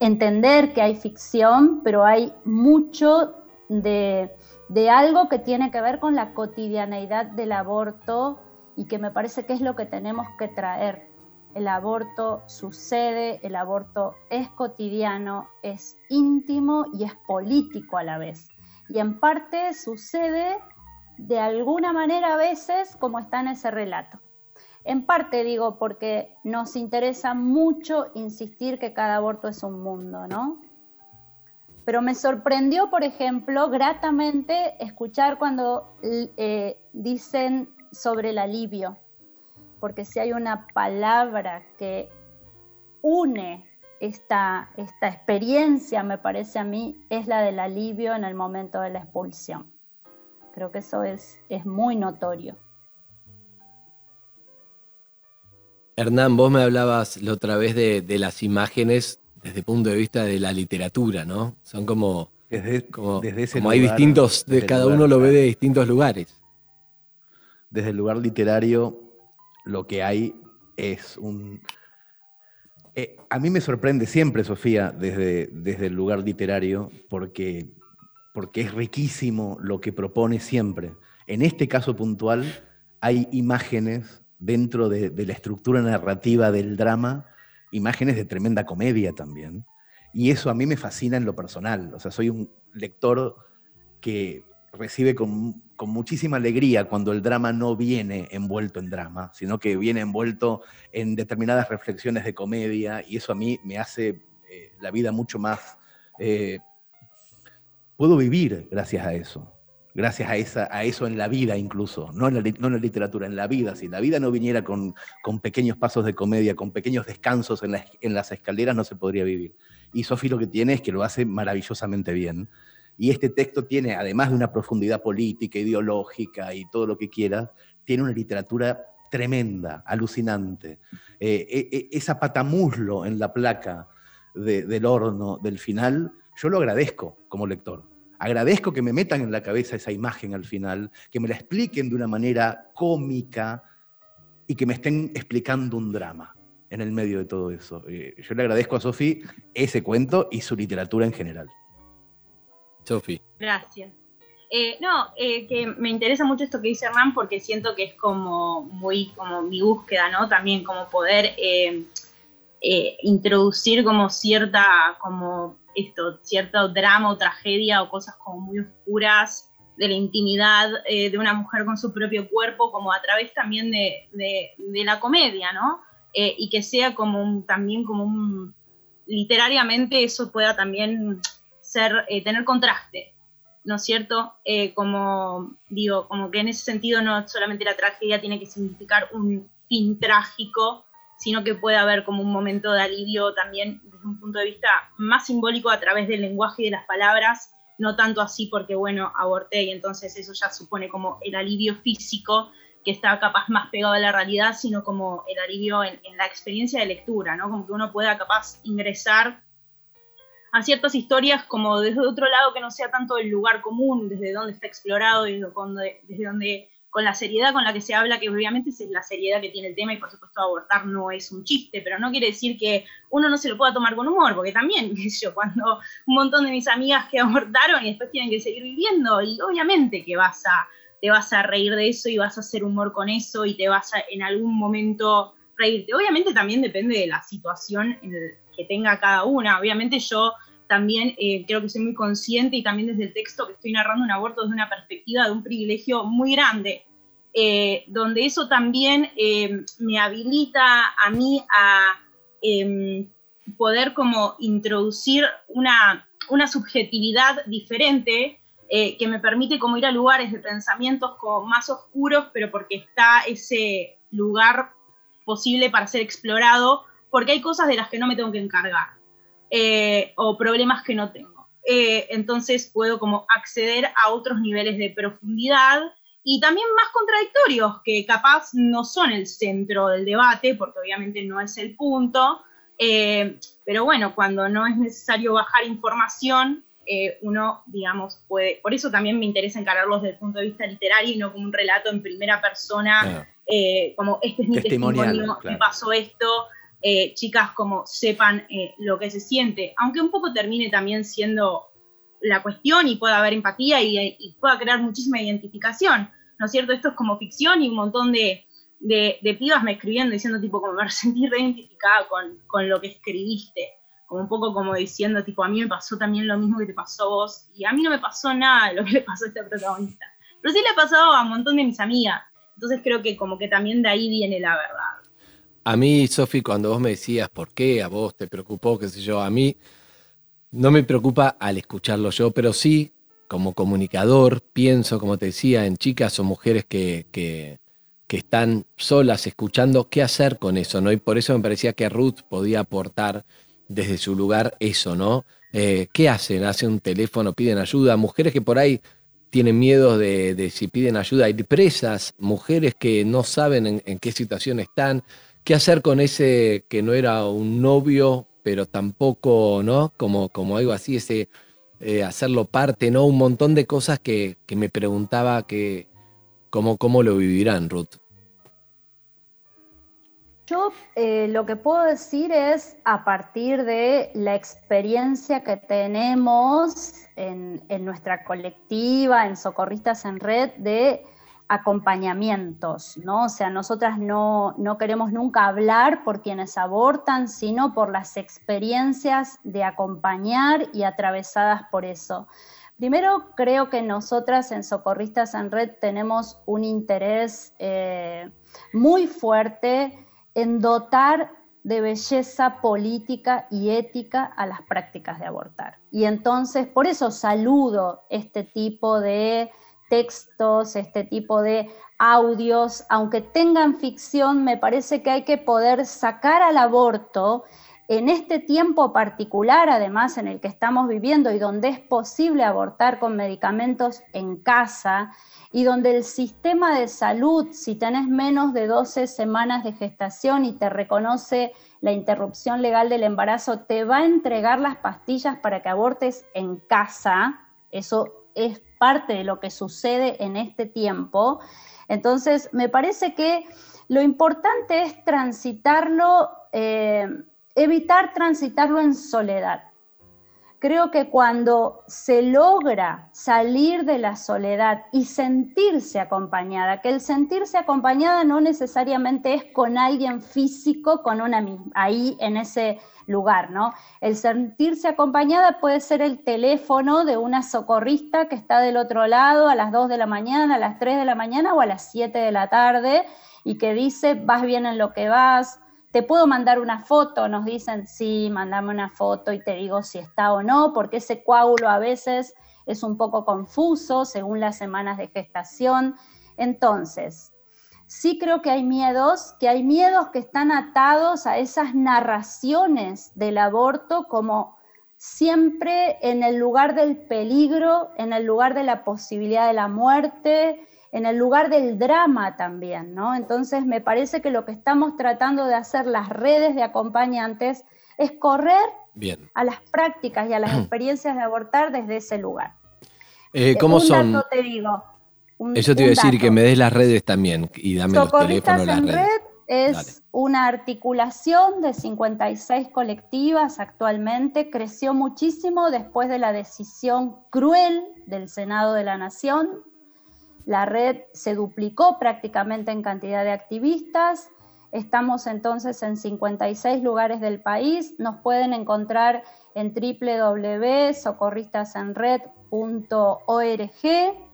S16: entender que hay ficción, pero hay mucho de, de algo que tiene que ver con la cotidianeidad del aborto y que me parece que es lo que tenemos que traer. El aborto sucede, el aborto es cotidiano, es íntimo y es político a la vez. Y en parte sucede de alguna manera a veces como está en ese relato. En parte digo porque nos interesa mucho insistir que cada aborto es un mundo, ¿no? Pero me sorprendió, por ejemplo, gratamente escuchar cuando eh, dicen sobre el alivio, porque si hay una palabra que une esta, esta experiencia, me parece a mí, es la del alivio en el momento de la expulsión. Creo que eso es, es muy notorio.
S1: Hernán, vos me hablabas la otra vez de, de las imágenes desde el punto de vista de la literatura, ¿no? Son como,
S7: Desde,
S1: como,
S7: desde ese
S1: como hay distintos, de cada
S7: lugar,
S1: uno lo ve de distintos lugares.
S7: Desde el lugar literario, lo que hay es un... Eh, a mí me sorprende siempre, Sofía, desde, desde el lugar literario, porque, porque es riquísimo lo que propone siempre. En este caso puntual, hay imágenes dentro de, la estructura narrativa del drama, imágenes de tremenda comedia también. Y eso a mí me fascina en lo personal. O sea, soy un lector que recibe con, con muchísima alegría cuando el drama no viene envuelto en drama, sino que viene envuelto en determinadas reflexiones de comedia y eso a mí me hace eh, la vida mucho más... eh, puedo vivir gracias a eso, gracias a, eso en la vida incluso, no en la, literatura, en la vida. Si la vida no viniera con, pequeños pasos de comedia, con pequeños descansos en, las- escaleras, no se podría vivir. Y Sofi lo que tiene es que lo hace maravillosamente bien. Y este texto tiene, además de una profundidad política, ideológica y todo lo que quieras, tiene una literatura tremenda, alucinante. Eh, e- e- esa patamuslo en la placa de- del horno del final, yo lo agradezco como lector. Agradezco que me metan en la cabeza esa imagen al final, que me la expliquen de una manera cómica y que me estén explicando un drama en el medio de todo eso. Eh, yo le agradezco a Sofi ese cuento y su literatura en general.
S1: Sofi.
S12: Gracias. Eh, no, eh, que me interesa mucho esto que dice Hernán porque siento que es como muy como mi búsqueda, ¿no? También como poder eh, eh, introducir como cierta, como esto, cierto drama o tragedia o cosas como muy oscuras de la intimidad eh, de una mujer con su propio cuerpo, como a través también de, de- de la comedia, ¿no? Eh, y que sea como un, también como un, literariamente eso pueda también ser, eh, tener contraste, ¿no es cierto? Eh, como digo, como que en ese sentido no solamente la tragedia tiene que significar un fin trágico, sino que puede haber como un momento de alivio también desde un punto de vista más simbólico a través del lenguaje y de las palabras, no tanto así porque, bueno, aborté y entonces eso ya supone como el alivio físico que está capaz más pegado a la realidad, sino como el alivio en, en la experiencia de lectura, ¿no? Como que uno pueda capaz ingresar a ciertas historias como desde otro lado que no sea tanto el lugar común, desde donde está explorado, desde donde, desde donde con la seriedad con la que se habla, que obviamente es la seriedad que tiene el tema y por supuesto abortar no es un chiste, pero no quiere decir que uno no se lo pueda tomar con humor, porque también, yo, cuando un montón de mis amigas que abortaron y después tienen que seguir viviendo, y obviamente que vas a, te vas a reír de eso y vas a hacer humor con eso y te vas a en algún momento reírte. Obviamente también depende de la situación que tenga cada una. Obviamente yo también eh, creo que soy muy consciente y también desde el texto que estoy narrando un aborto desde una perspectiva de un privilegio muy grande. Eh, donde eso también eh, me habilita a mí a em, poder como introducir una, una subjetividad diferente eh, que me permite como ir a lugares de pensamientos más oscuros, pero porque está ese lugar posible para ser explorado, porque hay cosas de las que no me tengo que encargar, o problemas que no tengo. entonces puedo como acceder a otros niveles de profundidad y también más contradictorios, que capaz no son el centro del debate, porque obviamente no es el punto, eh, pero bueno, cuando no es necesario bajar información, eh, uno, digamos, puede, por eso también me interesa encararlos desde el punto de vista literario y no como un relato en primera persona, eh, como este es mi testimonio, me pasó esto, chicas como sepan lo que se siente, aunque un poco termine también siendo la cuestión y pueda haber empatía y, pueda crear muchísima identificación, ¿no es cierto? Esto es como ficción y un montón de, de, pibas me escribiendo diciendo tipo como me sentí reidentificada con, con lo que escribiste, como un poco como diciendo tipo a mí me pasó también lo mismo que te pasó a vos. Y a mí no me pasó nada lo que le pasó a esta protagonista, pero sí le ha pasado a un montón de mis amigas, entonces creo que como que también de ahí viene la verdad.
S1: A mí, Sofi, cuando vos me decías por qué a vos te preocupó, qué sé yo, a mí no me preocupa al escucharlo yo, pero sí como comunicador pienso, como te decía, en chicas o mujeres que, que, están solas escuchando qué hacer con eso, ¿no? Y por eso me parecía que Ruth podía aportar desde su lugar eso, ¿no? Eh, ¿Qué hacen? ¿Hacen un teléfono? ¿Piden ayuda? Mujeres que por ahí tienen miedo de, si piden ayuda, hay presas, mujeres que no saben en, en, qué situación están, qué hacer con ese que no era un novio pero tampoco, ¿no? Como, como algo así, ese eh, hacerlo parte, ¿no? Un montón de cosas que, me preguntaba que, cómo, cómo lo vivirán, Ruth.
S16: Yo eh, lo que puedo decir es a partir de la experiencia que tenemos en, en nuestra colectiva, en Socorristas en Red, de acompañamientos, ¿no? O sea, nosotras no, no, queremos nunca hablar por quienes abortan, sino por las experiencias de acompañar y atravesadas por eso. Primero, creo que nosotras en Socorristas en Red tenemos un interés eh, muy fuerte en dotar de belleza política y ética a las prácticas de abortar. Y entonces, por eso saludo este tipo de textos, este tipo de audios, aunque tengan ficción, me parece que hay que poder sacar al aborto en este tiempo particular, además, en el que estamos viviendo y donde es posible abortar con medicamentos en casa y donde el sistema de salud, si tenés menos de 12 semanas de gestación y te reconoce la interrupción legal del embarazo, te va a entregar las pastillas para que abortes en casa. Eso es parte de lo que sucede en este tiempo. Entonces, me parece que lo importante es transitarlo, eh, evitar transitarlo en soledad. Creo que cuando se logra salir de la soledad y sentirse acompañada, que el sentirse acompañada no necesariamente es con alguien físico, con una ahí en ese lugar, ¿no? El sentirse acompañada puede ser el teléfono de una socorrista que está del otro lado a las 2 de la mañana, a las 3 de la mañana o a las 7 de la tarde y que dice, vas bien en lo que vas, te puedo mandar una foto, nos dicen, sí, mandame una foto y te digo si está o no, porque ese coágulo a veces es un poco confuso según las semanas de gestación. Entonces, sí creo que hay miedos, que hay miedos que están atados a esas narraciones del aborto como siempre en el lugar del peligro, en el lugar de la posibilidad de la muerte, en el lugar del drama también, ¿no? Entonces me parece que lo que estamos tratando de hacer las redes de acompañantes es correr a las prácticas y a las experiencias de abortar desde ese lugar.
S1: Eh, ¿Cómo son?
S16: Dato te digo,
S1: eso te iba a decir que me des las redes también y dame los teléfonos las
S16: en
S1: redes.
S16: Red es una articulación de 56 colectivas actualmente, creció muchísimo después de la decisión cruel del Senado de la Nación. La red se duplicó prácticamente en cantidad de activistas. Estamos entonces en 56 lugares del país. Nos pueden encontrar en www.socorristasenred.org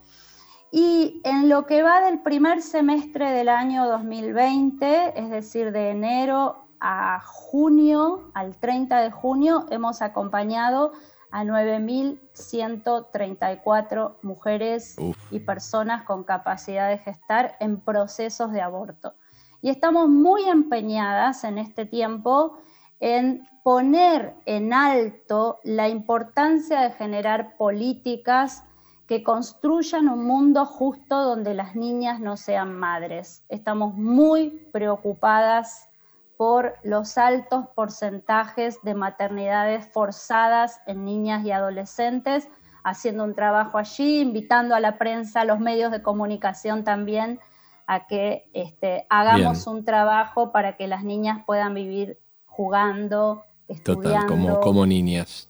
S16: y en lo que va del primer semestre del año 2020, es decir, de enero a junio, al 30 de junio, hemos acompañado a 9.134 mujeres y personas con capacidad de gestar en procesos de aborto. Y estamos muy empeñadas en este tiempo en poner en alto la importancia de generar políticas que construyan un mundo justo donde las niñas no sean madres. Estamos muy preocupadas por los altos porcentajes de maternidades forzadas en niñas y adolescentes, haciendo un trabajo allí, invitando a la prensa, a los medios de comunicación también a que este, hagamos un trabajo para que las niñas puedan vivir jugando, estudiando.
S1: Total, como, como niñas.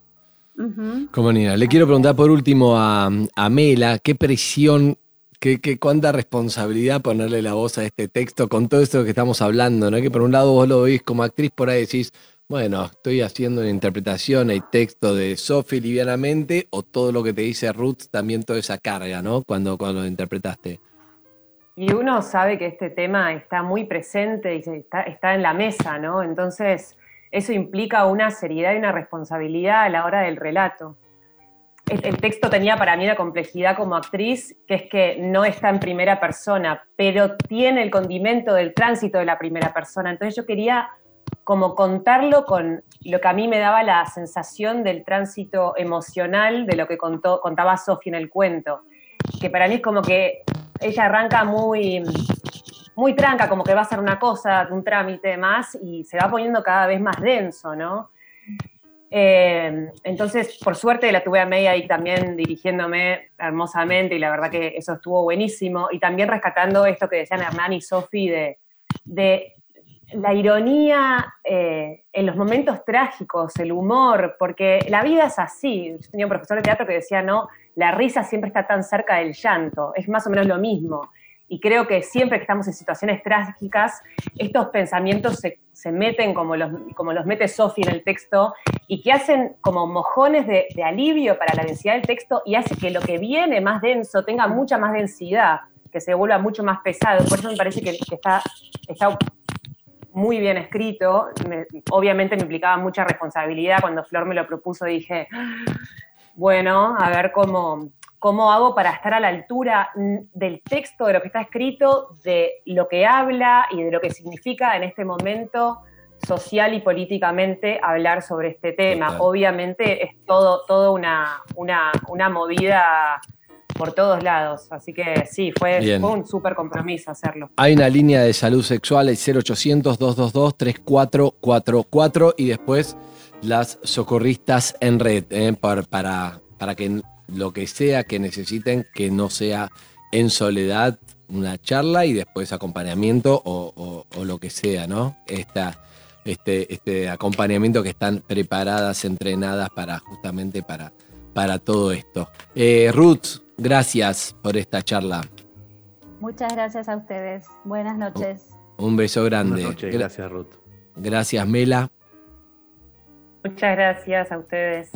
S1: Como niñas. Le quiero preguntar por último a, a Mela, ¿qué presión Qué, cuánta responsabilidad ponerle la voz a este texto con todo esto que estamos hablando, ¿no? Que por un lado vos lo veis como actriz, por ahí decís, bueno, estoy haciendo una interpretación, hay texto de Sophie livianamente, o todo lo que te dice Ruth, también toda esa carga, ¿no? Cuando, cuando lo interpretaste.
S13: Y uno sabe que este tema está muy presente y está, está en la mesa, ¿no? Entonces, eso implica una seriedad y una responsabilidad a la hora del relato el, texto tenía para mí la complejidad como actriz, que es que no está en primera persona, pero tiene el condimento del tránsito de la primera persona. Entonces yo quería como contarlo con lo que a mí me daba la sensación del tránsito emocional de lo que contó, contaba Sofía en el cuento, que para mí es como que ella arranca muy, muy tranca, como que va a ser una cosa, un trámite más, y se va poniendo cada vez más denso, ¿no? Eh, entonces, por suerte la tuve a May ahí también dirigiéndome hermosamente y la verdad que eso estuvo buenísimo. Y también rescatando esto que decían Hernán y Sofi de, de, la ironía eh, en los momentos trágicos, el humor, porque la vida es así. Yo tenía un profesor de teatro que decía, no, la risa siempre está tan cerca del llanto, es más o menos lo mismo. Y creo que siempre que estamos en situaciones trágicas, estos pensamientos se, se meten como los, como los mete Sophie en el texto y que hacen como mojones de, alivio para la densidad del texto y hace que lo que viene más denso tenga mucha más densidad, que se vuelva mucho más pesado. Por eso me parece que, está, está muy bien escrito. Me, obviamente me implicaba mucha responsabilidad. Cuando Flor me lo propuso dije, bueno, a ver cómo, cómo hago para estar a la altura del texto, de lo que está escrito, de lo que habla y de lo que significa en este momento social y políticamente hablar sobre este tema. Obviamente es todo, todo una, una, movida por todos lados. Así que sí, fue, un súper compromiso hacerlo.
S1: Hay una línea de salud sexual, el 0800-222-3444 y después las socorristas en red eh, para, para, para que lo que sea que necesiten, que no sea en soledad una charla y después acompañamiento o, lo que sea, ¿no? Esta, este, este acompañamiento que están preparadas, entrenadas para justamente para, para todo esto. Eh, Ruth, gracias por esta charla.
S16: Muchas gracias a ustedes. Buenas noches.
S1: Un beso grande.
S7: Buenas noches. Gracias, Ruth.
S1: Gracias, Mela.
S13: Muchas gracias a ustedes.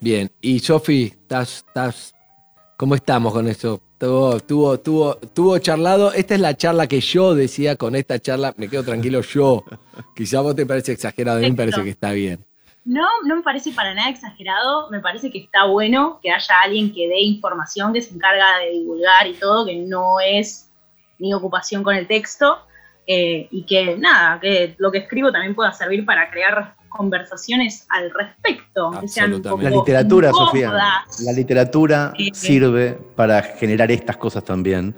S1: Bien, y Sofi, ¿estás, estás, ¿cómo estamos con eso? Tuvo, tuvo, tuvo, tuvo charlado. Esta es la charla que yo decía con esta charla, me quedo tranquilo yo. Quizá vos te parece exagerado, a mí me parece que está bien.
S12: No, no me parece para nada exagerado, me parece que está bueno que haya alguien que dé información, que se encarga de divulgar y todo, que no es mi ocupación con el texto, eh, y que nada, que lo que escribo también pueda servir para crear conversaciones al respecto.
S7: la literatura, Sofía, la literatura sirve para generar estas cosas también.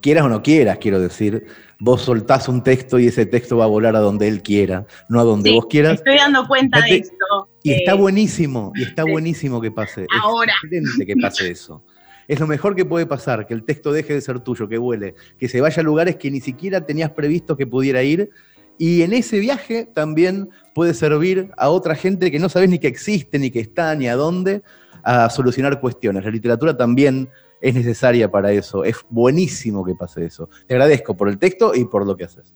S7: Quieras o no quieras, quiero decir, vos soltás un texto y ese texto va a volar a donde él quiera, no a donde vos quieras.
S12: Estoy dando cuenta de esto.
S7: Y está eh, buenísimo, y está buenísimo que pase.
S12: Ahora.
S7: Es excelente que pase eso. Es lo mejor que puede pasar, que el texto deje de ser tuyo, que vuele, que se vaya a lugares que ni siquiera tenías previsto que pudiera ir y en ese viaje también puede servir a otra gente que no sabes ni que existe, ni que está, ni a dónde, a solucionar cuestiones. La literatura también es necesaria para eso. Es buenísimo que pase eso. Te agradezco por el texto y por lo que haces.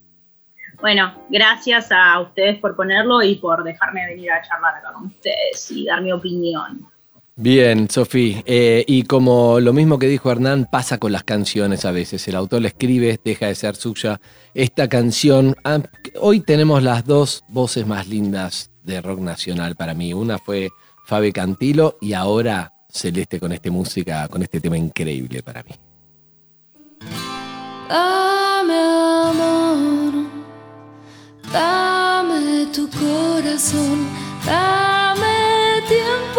S12: Bueno, gracias a ustedes por ponerlo y por dejarme venir a charlar con ustedes y dar mi opinión.
S1: Bien, Sofi. Eh, y como lo mismo que dijo Hernán, pasa con las canciones a veces. El autor la escribe, deja de ser suya. Esta canción, ah, hoy tenemos las dos voces más lindas de rock nacional para mí. Una fue Fabi Cantilo y ahora Celeste con esta música, con este tema increíble para mí.
S17: Dame amor, dame tu corazón, dame tiempo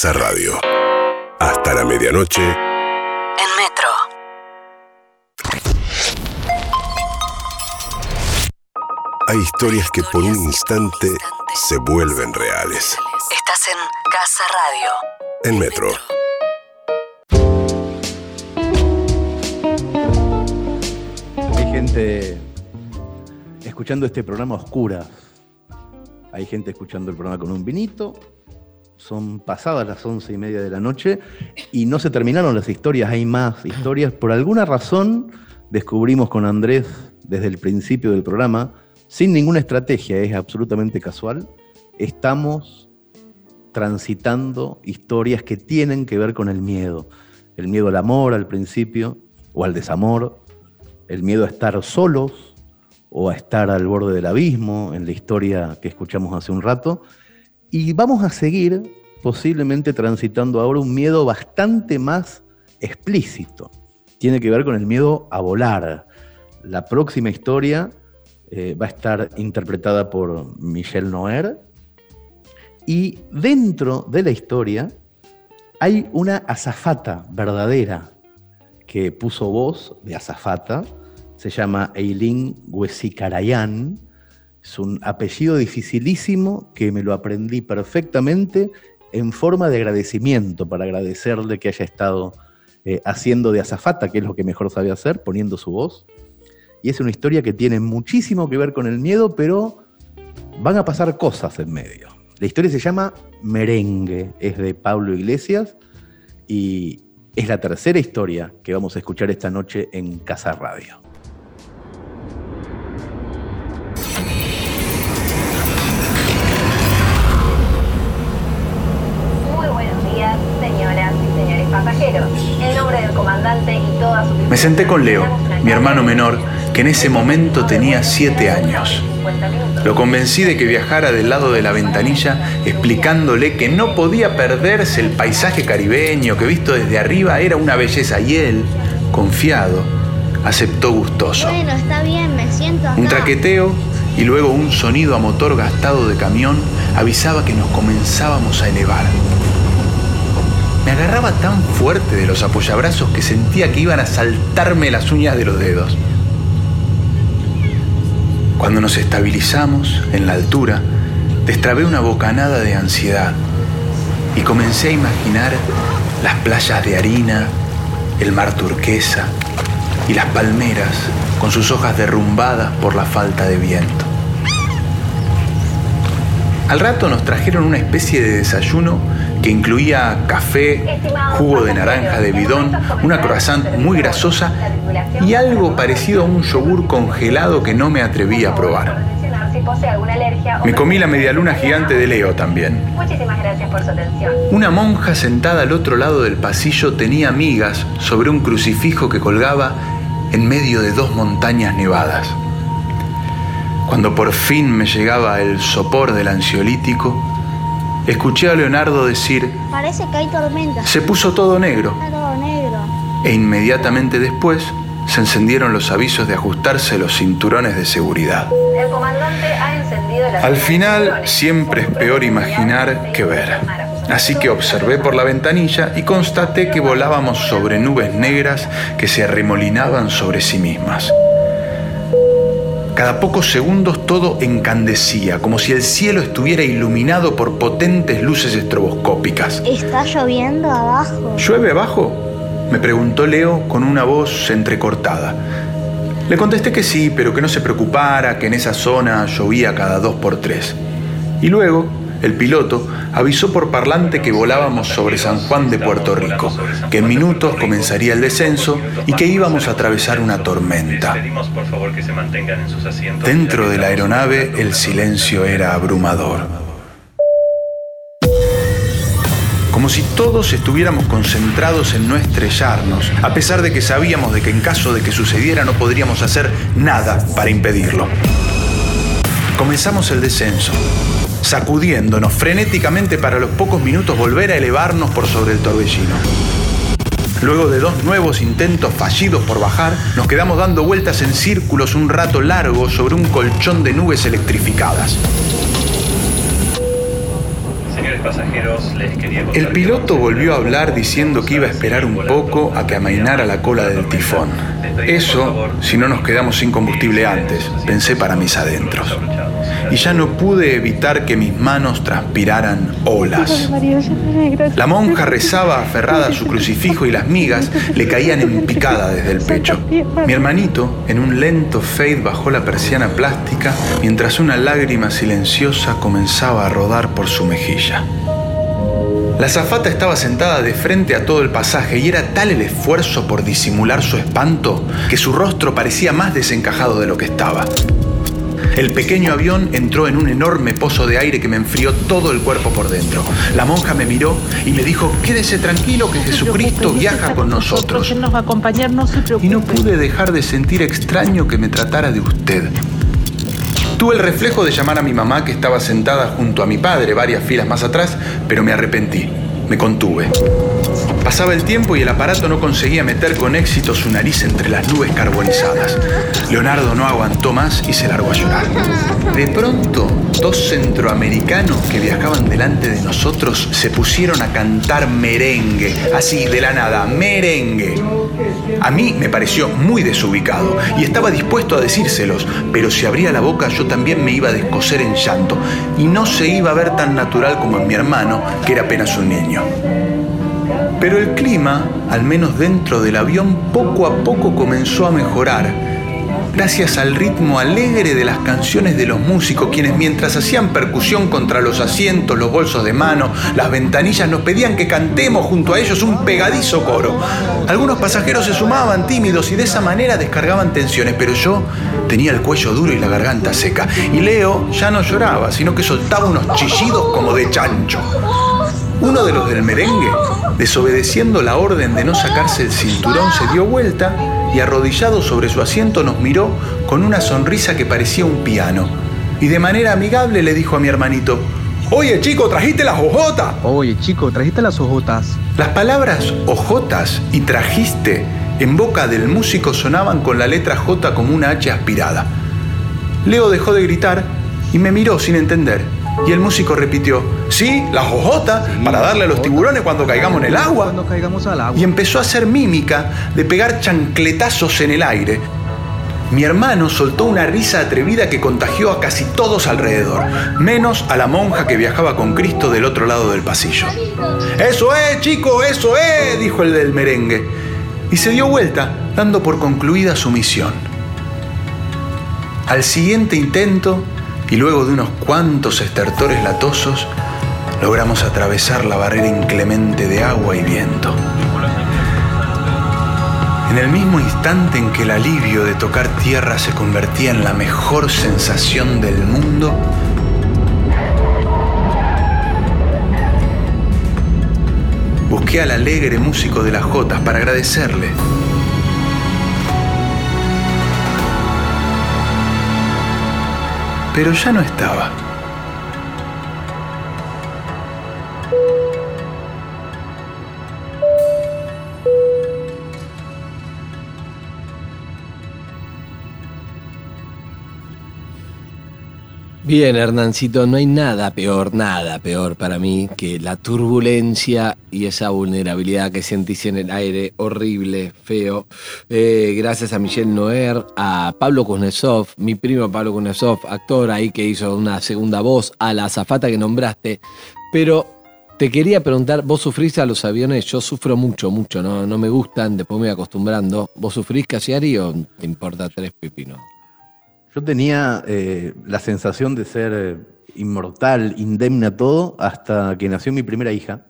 S6: Casa Radio. Hasta la medianoche.
S14: En Metro.
S6: Hay historias que por un instante se vuelven reales.
S14: Estás en Casa Radio.
S6: En Metro.
S7: Hay gente escuchando este programa a oscuras. Hay gente escuchando el programa con un vinito. Son pasadas las once y media de la noche y no se terminaron las historias. Hay más historias. Por alguna razón descubrimos con Andrés desde el principio del programa, sin ninguna estrategia, es absolutamente casual, estamos transitando historias que tienen que ver con el miedo. El miedo al amor al principio, o al desamor, el miedo a estar solos o a estar al borde del abismo, en la historia que escuchamos hace un rato. Y vamos a seguir posiblemente transitando ahora un miedo bastante más explícito. Tiene que ver con el miedo a volar. La próxima historia eh, va a estar interpretada por Michelle Noer. Y dentro de la historia hay una azafata verdadera que puso voz de azafata. Se llama Eileen Huesicarayan. Es un apellido dificilísimo que me lo aprendí perfectamente en forma de agradecimiento, para agradecerle que haya estado eh, haciendo de azafata, que es lo que mejor sabe hacer, poniendo su voz. Y es una historia que tiene muchísimo que ver con el miedo, pero van a pasar cosas en medio. La historia se llama Merengue, es de Pablo Iglesias y es la tercera historia que vamos a escuchar esta noche en Casa Radio.
S18: Comandante y toda su
S19: Me senté con Leo, mi hermano menor, que en ese momento tenía 7 años. Lo convencí de que viajara del lado de la ventanilla explicándole que no podía perderse el paisaje caribeño, que visto desde arriba era una belleza y él, confiado, aceptó gustoso.
S20: Bueno, está bien, me siento acá.
S19: Un traqueteo y luego un sonido a motor gastado de camión avisaba que nos comenzábamos a elevar. Me agarraba tan fuerte de los apoyabrazos que sentía que iban a saltarme las uñas de los dedos. Cuando nos estabilizamos en la altura, destrabé una bocanada de ansiedad y comencé a imaginar las playas de harina, el mar turquesa y las palmeras con sus hojas derrumbadas por la falta de viento. Al rato nos trajeron una especie de desayuno que incluía café, jugo de naranja de bidón, una croissant muy grasosa y algo parecido a un yogur congelado que no me atreví a probar. Me comí la medialuna gigante de Leo también.
S18: Muchísimas gracias por su atención.
S19: Una monja sentada al otro lado del pasillo tenía migas sobre un crucifijo que colgaba en medio de dos montañas nevadas. Cuando por fin me llegaba el sopor del ansiolítico, escuché a Leonardo decir,
S20: Parece que hay tormenta.
S19: se puso todo negro,
S20: Está todo negro.
S19: e inmediatamente después se encendieron los avisos de ajustarse los cinturones de seguridad.
S18: El comandante ha encendido
S19: Al final siempre es peor imaginar que ver. Así que observé por la ventanilla y constaté que volábamos sobre nubes negras que se arremolinaban sobre sí mismas. Cada pocos segundos todo encandecía, como si el cielo estuviera iluminado por potentes luces estroboscópicas.
S20: ¿Está lloviendo abajo?
S19: ¿Llueve abajo? Me preguntó Leo con una voz entrecortada. Le contesté que sí, pero que no se preocupara, que en esa zona llovía cada dos por tres. Y luego, el piloto avisó por parlante que volábamos sobre San Juan de Puerto Rico, que en minutos comenzaría el descenso y que íbamos a atravesar una tormenta. Dentro de la aeronave el silencio era abrumador. Como si todos estuviéramos concentrados en no estrellarnos, a pesar de que sabíamos de que en caso de que sucediera no podríamos hacer nada para impedirlo. Comenzamos el descenso, sacudiéndonos frenéticamente para los pocos minutos volver a elevarnos por sobre el torbellino. Luego de dos nuevos intentos fallidos por bajar, nos quedamos dando vueltas en círculos un rato largo sobre un colchón de nubes electrificadas.
S2: Señores pasajeros, les quería
S19: El piloto volvió a hablar diciendo que iba a esperar un poco a que amainara la cola del tifón. Eso si no nos quedamos sin combustible antes, pensé para mis adentros. Y ya no pude evitar que mis manos transpiraran olas. La monja rezaba aferrada a su crucifijo y las migas le caían en picada desde el pecho. Mi hermanito, en un lento fade, bajó la persiana plástica mientras una lágrima silenciosa comenzaba a rodar por su mejilla. La azafata estaba sentada de frente a todo el pasaje y era tal el esfuerzo por disimular su espanto que su rostro parecía más desencajado de lo que estaba. El pequeño avión entró en un enorme pozo de aire que me enfrió todo el cuerpo por dentro. La monja me miró y me dijo, quédese tranquilo que Jesucristo viaja con nosotros.
S21: Él nos va a acompañar, no se preocupe.
S19: Y no pude dejar de sentir extraño que me tratara de usted. Tuve el reflejo de llamar a mi mamá que estaba sentada junto a mi padre varias filas más atrás, pero me arrepentí. Me contuve. Pasaba el tiempo y el aparato no conseguía meter con éxito su nariz entre las nubes carbonizadas. Leonardo no aguantó más y se largó a llorar. De pronto, dos centroamericanos que viajaban delante de nosotros se pusieron a cantar merengue, así de la nada, merengue. A mí me pareció muy desubicado y estaba dispuesto a decírselos, pero si abría la boca yo también me iba a descoser en llanto y no se iba a ver tan natural como en mi hermano, que era apenas un niño. Pero el clima, al menos dentro del avión, poco a poco comenzó a mejorar, gracias al ritmo alegre de las canciones de los músicos, quienes mientras hacían percusión contra los asientos, los bolsos de mano, las ventanillas, nos pedían que cantemos junto a ellos un pegadizo coro. Algunos pasajeros se sumaban tímidos y de esa manera descargaban tensiones, pero yo tenía el cuello duro y la garganta seca. Y Leo ya no lloraba, sino que soltaba unos chillidos como de chancho. Uno de los del merengue, desobedeciendo la orden de no sacarse el cinturón, se dio vuelta y arrodillado sobre su asiento nos miró con una sonrisa que parecía un piano. Y de manera amigable le dijo a mi hermanito, Oye chico, trajiste las ojotas.
S9: Oye chico, trajiste las ojotas.
S19: Las palabras ojotas y trajiste en boca del músico sonaban con la letra J como una H aspirada. Leo dejó de gritar y me miró sin entender. Y el músico repitió, sí, las ojotas, para darle a los tiburones cuando caigamos en el agua.
S9: Cuando caigamos al agua.
S19: Y empezó a hacer mímica de pegar chancletazos en el aire. Mi hermano soltó una risa atrevida que contagió a casi todos alrededor, menos a la monja que viajaba con Cristo del otro lado del pasillo. Eso es, chico, eso es, dijo el del merengue. Y se dio vuelta, dando por concluida su misión. Al siguiente intento, y luego de unos cuantos estertores latosos, logramos atravesar la barrera inclemente de agua y viento. En el mismo instante en que el alivio de tocar tierra se convertía en la mejor sensación del mundo, busqué al alegre músico de las Jotas para agradecerle. Pero ya no estaba.
S1: Bien, Hernancito, no hay nada peor, nada peor para mí que la turbulencia y esa vulnerabilidad que sentís en el aire, horrible, feo. Eh, gracias a Michelle Noer, a Pablo Kuznetsov, mi primo Pablo Kuznetsov, actor ahí que hizo una segunda voz, a la azafata que nombraste. Pero te quería preguntar, ¿vos sufrís a los aviones? Yo sufro mucho, mucho, no, no me gustan, después me voy acostumbrando. ¿Vos sufrís Casiari o te importa tres pepinos?
S7: Yo tenía eh, la sensación de ser eh, inmortal, indemne a todo, hasta que nació mi primera hija.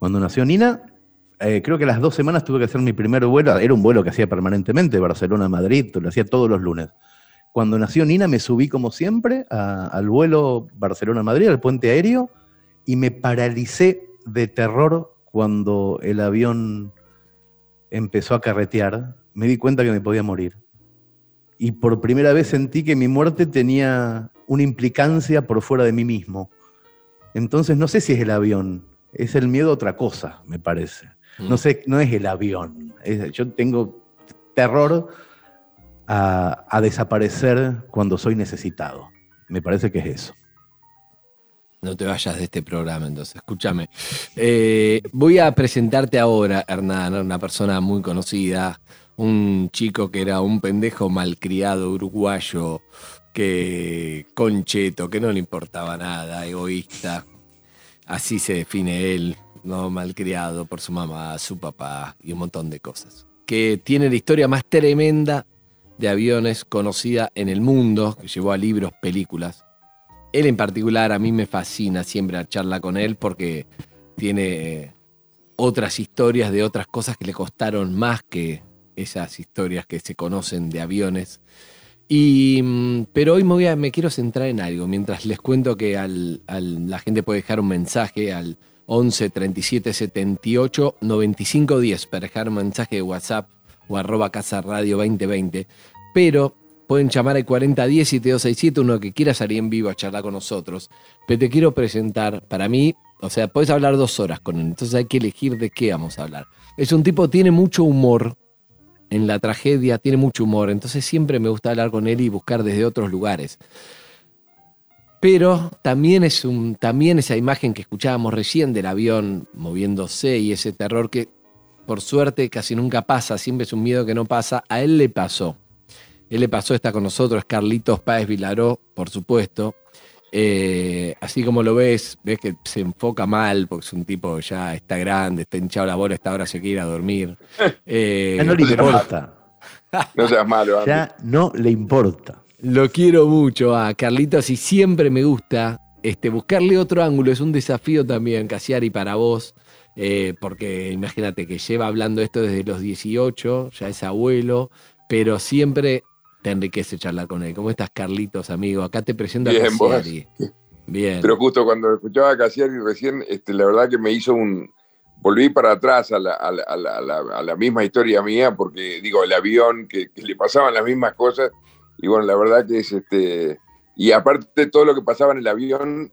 S7: Cuando nació Nina, eh, creo que a las dos semanas tuve que hacer mi primer vuelo. Era un vuelo que hacía permanentemente, Barcelona-Madrid, lo hacía todos los lunes. Cuando nació Nina, me subí como siempre al vuelo Barcelona-Madrid, al puente aéreo, y me paralicé de terror cuando el avión empezó a carretear. Me di cuenta que me podía morir y por primera vez sentí que mi muerte tenía una implicancia por fuera de mí mismo. Entonces no sé si es el avión, es el miedo a otra cosa, me parece. No sé, no es el avión. Es- yo tengo terror a, a desaparecer cuando soy necesitado. Me parece que es eso.
S1: No te vayas de este programa, entonces, escúchame. Eh, voy a presentarte ahora, Hernán, una persona muy conocida, un chico que era un pendejo malcriado uruguayo, que concheto, que no le importaba nada, egoísta. Así se define él, no malcriado por su mamá, su papá y un montón de cosas. Que tiene la historia más tremenda de aviones conocida en el mundo, que llevó a libros, películas. Él en particular a mí me fascina siempre a charla con él porque tiene otras historias de otras cosas que le costaron más que esas historias que se conocen de aviones. Y, mm, pero hoy me, quiero centrar en algo, mientras les cuento que al, la gente puede dejar un mensaje al 11 37 78 95 10 para dejar un mensaje de WhatsApp o arroba casa radio 2020. Pero pueden llamar al 4010 7267, uno que quiera salir en vivo a charlar con nosotros. Pero te quiero presentar, para mí, o sea, puedes hablar dos horas con él, entonces hay que elegir de qué vamos a hablar. Es un tipo, tiene mucho humor, en la tragedia, tiene mucho humor, entonces siempre me gusta hablar con él y buscar desde otros lugares. Pero también es un, también esa imagen que escuchábamos recién del avión moviéndose y ese terror que por suerte casi nunca pasa, siempre es un miedo que no pasa, a él le pasó. Él le pasó, está con nosotros, Carlitos Páez Vilaró, por supuesto. Eh, así como lo ves, ves que se enfoca mal, porque es un tipo ya está grande, está hinchado la bola, esta hora se quiere ir a dormir. Eh,
S7: Ya no le importa.
S21: No seas malo, Andy.
S7: Ya no le importa.
S1: Lo quiero mucho a Carlitos y siempre me gusta este, buscarle otro ángulo. Es un desafío también, Casiari, para vos, eh, porque imagínate que lleva hablando esto desde los 18, ya es abuelo, pero siempre te enriquece charlar con él. ¿Cómo estás, Carlitos, amigo? Acá te presento a
S21: Bien, vos.
S1: Casiari. Bien.
S21: Pero justo cuando escuchaba a Casiari recién, este, la verdad que me hizo un... Volví para atrás a la, a la- a la- a la- a la misma historia mía, porque digo, el avión, que, que le pasaban las mismas cosas, y bueno, la verdad que es este... Y aparte de todo lo que pasaba en el avión,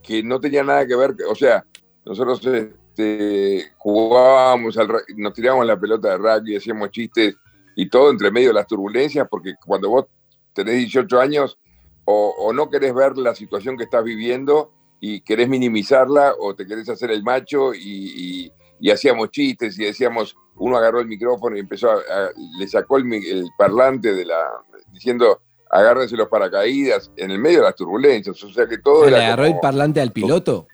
S21: que no tenía nada que ver, o sea, nosotros este, jugábamos, al, nos tirábamos la pelota de rugby, hacíamos chistes y todo entre medio de las turbulencias, porque cuando vos tenés 18 años, o, o no querés ver la situación que estás viviendo y querés minimizarla, o te querés hacer el macho y, y- y hacíamos chistes y decíamos, uno agarró el micrófono y empezó a, a- le sacó el, el parlante de la, diciendo, agárrense los paracaídas en el medio de las turbulencias, o sea que todo
S1: ¿Le
S21: era
S1: agarró
S21: como-
S1: el parlante al piloto?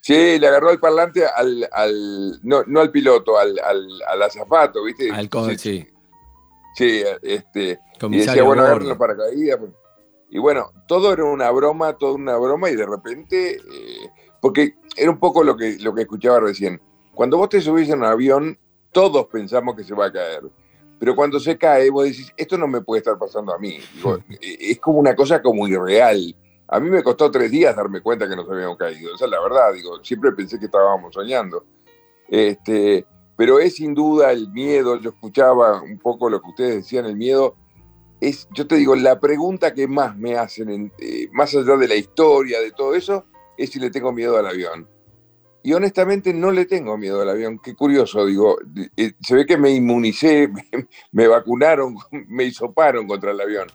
S21: Sí, le agarró el parlante al, al- no, no al piloto, al, al, al azafato, ¿viste?
S1: Al con- sí.
S21: Sí, este, y decía, bueno, agarren los paracaídas. pues. Y bueno, todo era una broma, toda una broma, y de repente, eh, porque era un poco lo que, lo que escuchaba recién. Cuando vos te subís en un avión, todos pensamos que se va a caer. Pero cuando se cae, vos decís, esto no me puede estar pasando a mí. Digo, eh, es como una cosa como irreal. A mí me costó tres días darme cuenta que nos habíamos caído. Esa es la verdad. Digo, siempre pensé que estábamos soñando. Este, pero es sin duda el miedo. Yo escuchaba un poco lo que ustedes decían, el miedo. Es, yo te digo, la pregunta que más me hacen, en- eh, más allá de la historia, de todo eso, es si le tengo miedo al avión. Y honestamente no le tengo miedo al avión. Qué curioso, digo, eh, se ve que me inmunicé, me, me vacunaron, me hisoparon contra el avión.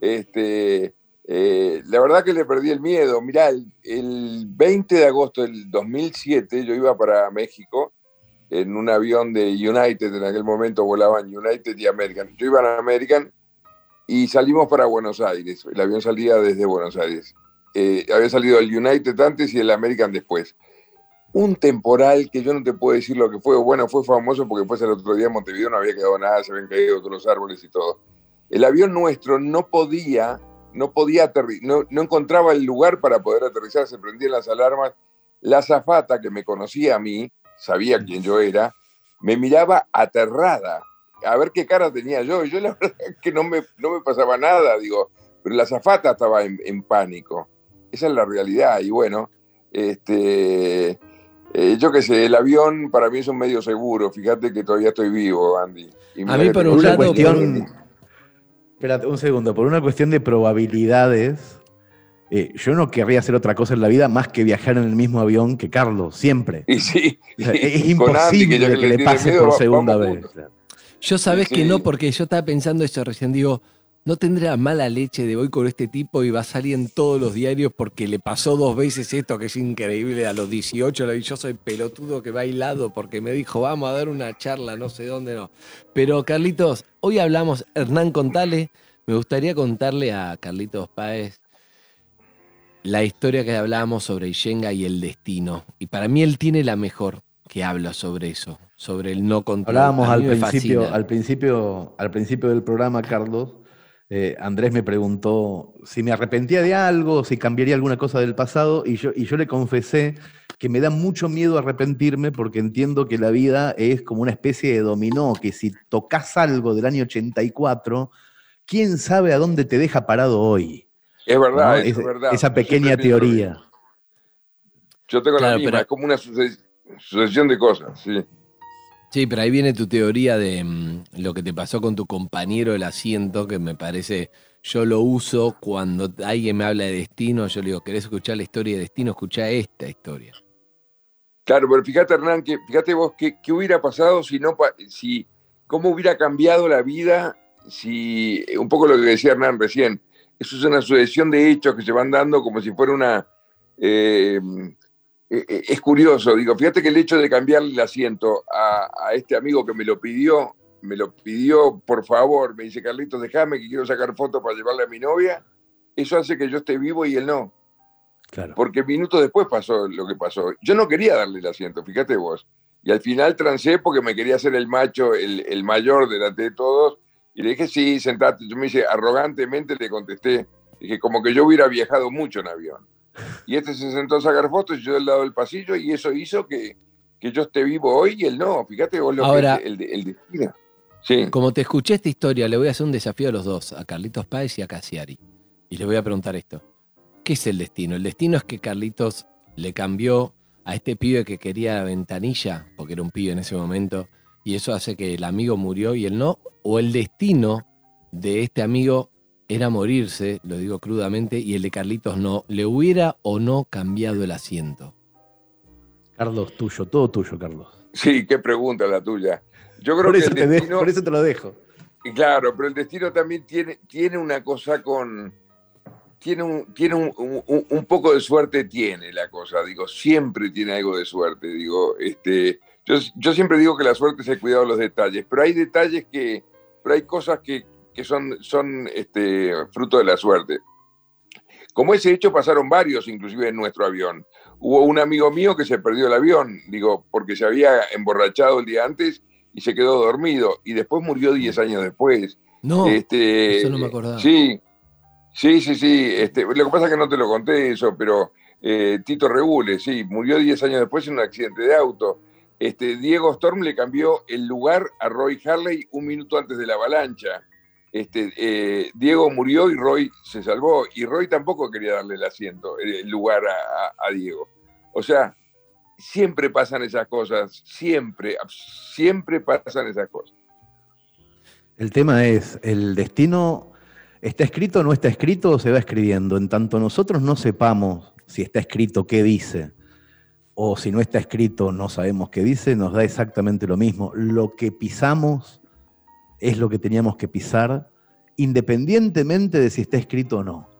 S21: Este, eh, la verdad que le perdí el miedo. Mirá, el, el 20 de agosto del 2007 yo iba para México en un avión de United, en aquel momento volaban United y American. Yo iba en American y salimos para Buenos Aires. El avión salía desde Buenos Aires. Eh, había salido el United antes y el American después. Un temporal que yo no te puedo decir lo que fue. Bueno, fue famoso porque después el otro día en Montevideo no había quedado nada, se habían caído todos los árboles y todo. El avión nuestro no podía, no podía aterrizar, no, no encontraba el lugar para poder aterrizar, se prendían las alarmas. La azafata que me conocía a mí, sabía quién yo era, me miraba aterrada a ver qué cara tenía yo. Y yo la verdad es que no me, no me pasaba nada, digo, pero la azafata estaba en, en pánico. Esa es la realidad. Y bueno, este, eh, yo qué sé, el avión para mí es un medio seguro. Fíjate que todavía estoy vivo, Andy. Y
S1: A mí por
S21: tengo
S1: un
S7: una
S1: lado,
S7: cuestión. Espérate un segundo. Por una cuestión de probabilidades, eh, yo no querría hacer otra cosa en la vida más que viajar en el mismo avión que Carlos, siempre.
S21: Y sí,
S7: O sea, es imposible que,
S21: que le
S7: pase
S21: miedo,
S7: por segunda vez.
S21: juntos.
S1: Yo sabés
S21: Sí,
S1: que no, porque yo estaba pensando eso recién, digo, no tendrá mala leche de voy con este tipo y va a salir en todos los diarios porque le pasó dos veces esto que es increíble, a los 18 le dije, yo soy pelotudo que va hilado porque me dijo, vamos a dar una charla, no sé dónde no. Pero Carlitos, hoy hablamos, Hernán Contale, me gustaría contarle a Carlitos Páez la historia que hablábamos sobre Ishenga y el destino. Y para mí él tiene la mejor que habla sobre eso, sobre el no control.
S7: Hablábamos al principio,
S1: fascina.
S7: al principio, al principio del programa, Carlos. eh, Andrés me preguntó si me arrepentía de algo, si cambiaría alguna cosa del pasado, y yo, y yo le confesé que me da mucho miedo arrepentirme porque entiendo que la vida es como una especie de dominó, que si tocas algo del año 84, ¿quién sabe a dónde te deja parado hoy?
S21: Es verdad,
S7: ¿No?
S21: es,
S7: Es-
S21: verdad.
S7: Esa pequeña teoría.
S21: Yo tengo
S1: Claro,
S21: la misma,
S1: pero-
S21: es como una suce- sucesión de cosas, sí.
S1: Sí, pero ahí viene tu teoría de mm, lo que te pasó con tu compañero del asiento, que me parece, yo lo uso cuando alguien me habla de destino, yo le digo, ¿querés escuchar la historia de destino? Escucha esta historia.
S21: Claro, pero fíjate, Hernán, que fíjate vos qué, qué hubiera pasado si no, si, cómo hubiera cambiado la vida si, un poco lo que decía Hernán recién, eso es una sucesión de hechos que se van dando como si fuera una, eh, eh, eh, es curioso, digo, fíjate que el hecho de cambiarle el asiento a, a este amigo que me lo pidió, me lo pidió por favor, me dice Carlitos, déjame que quiero sacar fotos para llevarle a mi novia, eso hace que yo esté vivo y él no.
S7: Claro.
S21: Porque minutos después pasó lo que pasó. Yo no quería darle el asiento, fíjate vos. Y al final trancé porque me quería hacer el macho, el, el mayor delante de todos. Y le dije, sí, sentate. Yo me dice, arrogantemente le contesté, dije, como que yo hubiera viajado mucho en avión. Y este se sentó a sacar fotos y yo del lado del pasillo y eso hizo que, que yo esté vivo hoy y él no. Fíjate vos lo
S1: Ahora-
S21: que es el, el destino. Sí.
S1: Como te escuché esta historia, le voy a hacer un desafío a los dos, a Carlitos Páez y a Casiari. Y les voy a preguntar esto. ¿Qué es el destino? El destino es que Carlitos le cambió a este pibe que quería la ventanilla, porque era un pibe en ese momento, y eso hace que el amigo murió y él no. O el destino de este amigo era morirse, lo digo crudamente, y el de Carlitos no. ¿Le hubiera o no cambiado el asiento?
S7: Carlos, tuyo, todo tuyo, Carlos.
S21: Sí, qué pregunta la tuya. Yo creo
S7: Por
S21: que el
S7: te dejo-
S21: destino...
S7: por eso te lo dejo.
S21: Claro, pero el destino también tiene, tiene una cosa con. Tiene, un, tiene un, un- un poco de suerte, tiene la cosa, digo, siempre tiene algo de suerte, digo, este, yo, yo siempre digo que la suerte es el cuidado de los detalles, pero hay detalles que, pero hay cosas que, que son, son este, fruto de la suerte. Como ese hecho pasaron varios, inclusive en nuestro avión. Hubo un amigo mío que se perdió el avión, digo, porque se había emborrachado el día antes y se quedó dormido y después murió 10 años después.
S1: No,
S21: Este,
S1: eso no me acordaba.
S21: Sí, sí, sí, sí. Este, lo que pasa es que no te lo conté eso, pero eh, Tito Regules, sí, murió 10 años después en un accidente de auto. Este, Diego Storm le cambió el lugar a Roy Harley un minuto antes de la avalancha. Este, eh, Diego murió y Roy se salvó. Y Roy tampoco quería darle el asiento, el lugar a Diego. O sea, siempre pasan esas cosas, siempre, siempre pasan esas cosas.
S7: El tema es, ¿el destino está escrito o no está escrito o se va escribiendo? En tanto nosotros no sepamos si está escrito qué dice, o si no está escrito no sabemos qué dice, nos da exactamente lo mismo. Lo que pisamos es lo que teníamos que pisar, independientemente de si está escrito o no.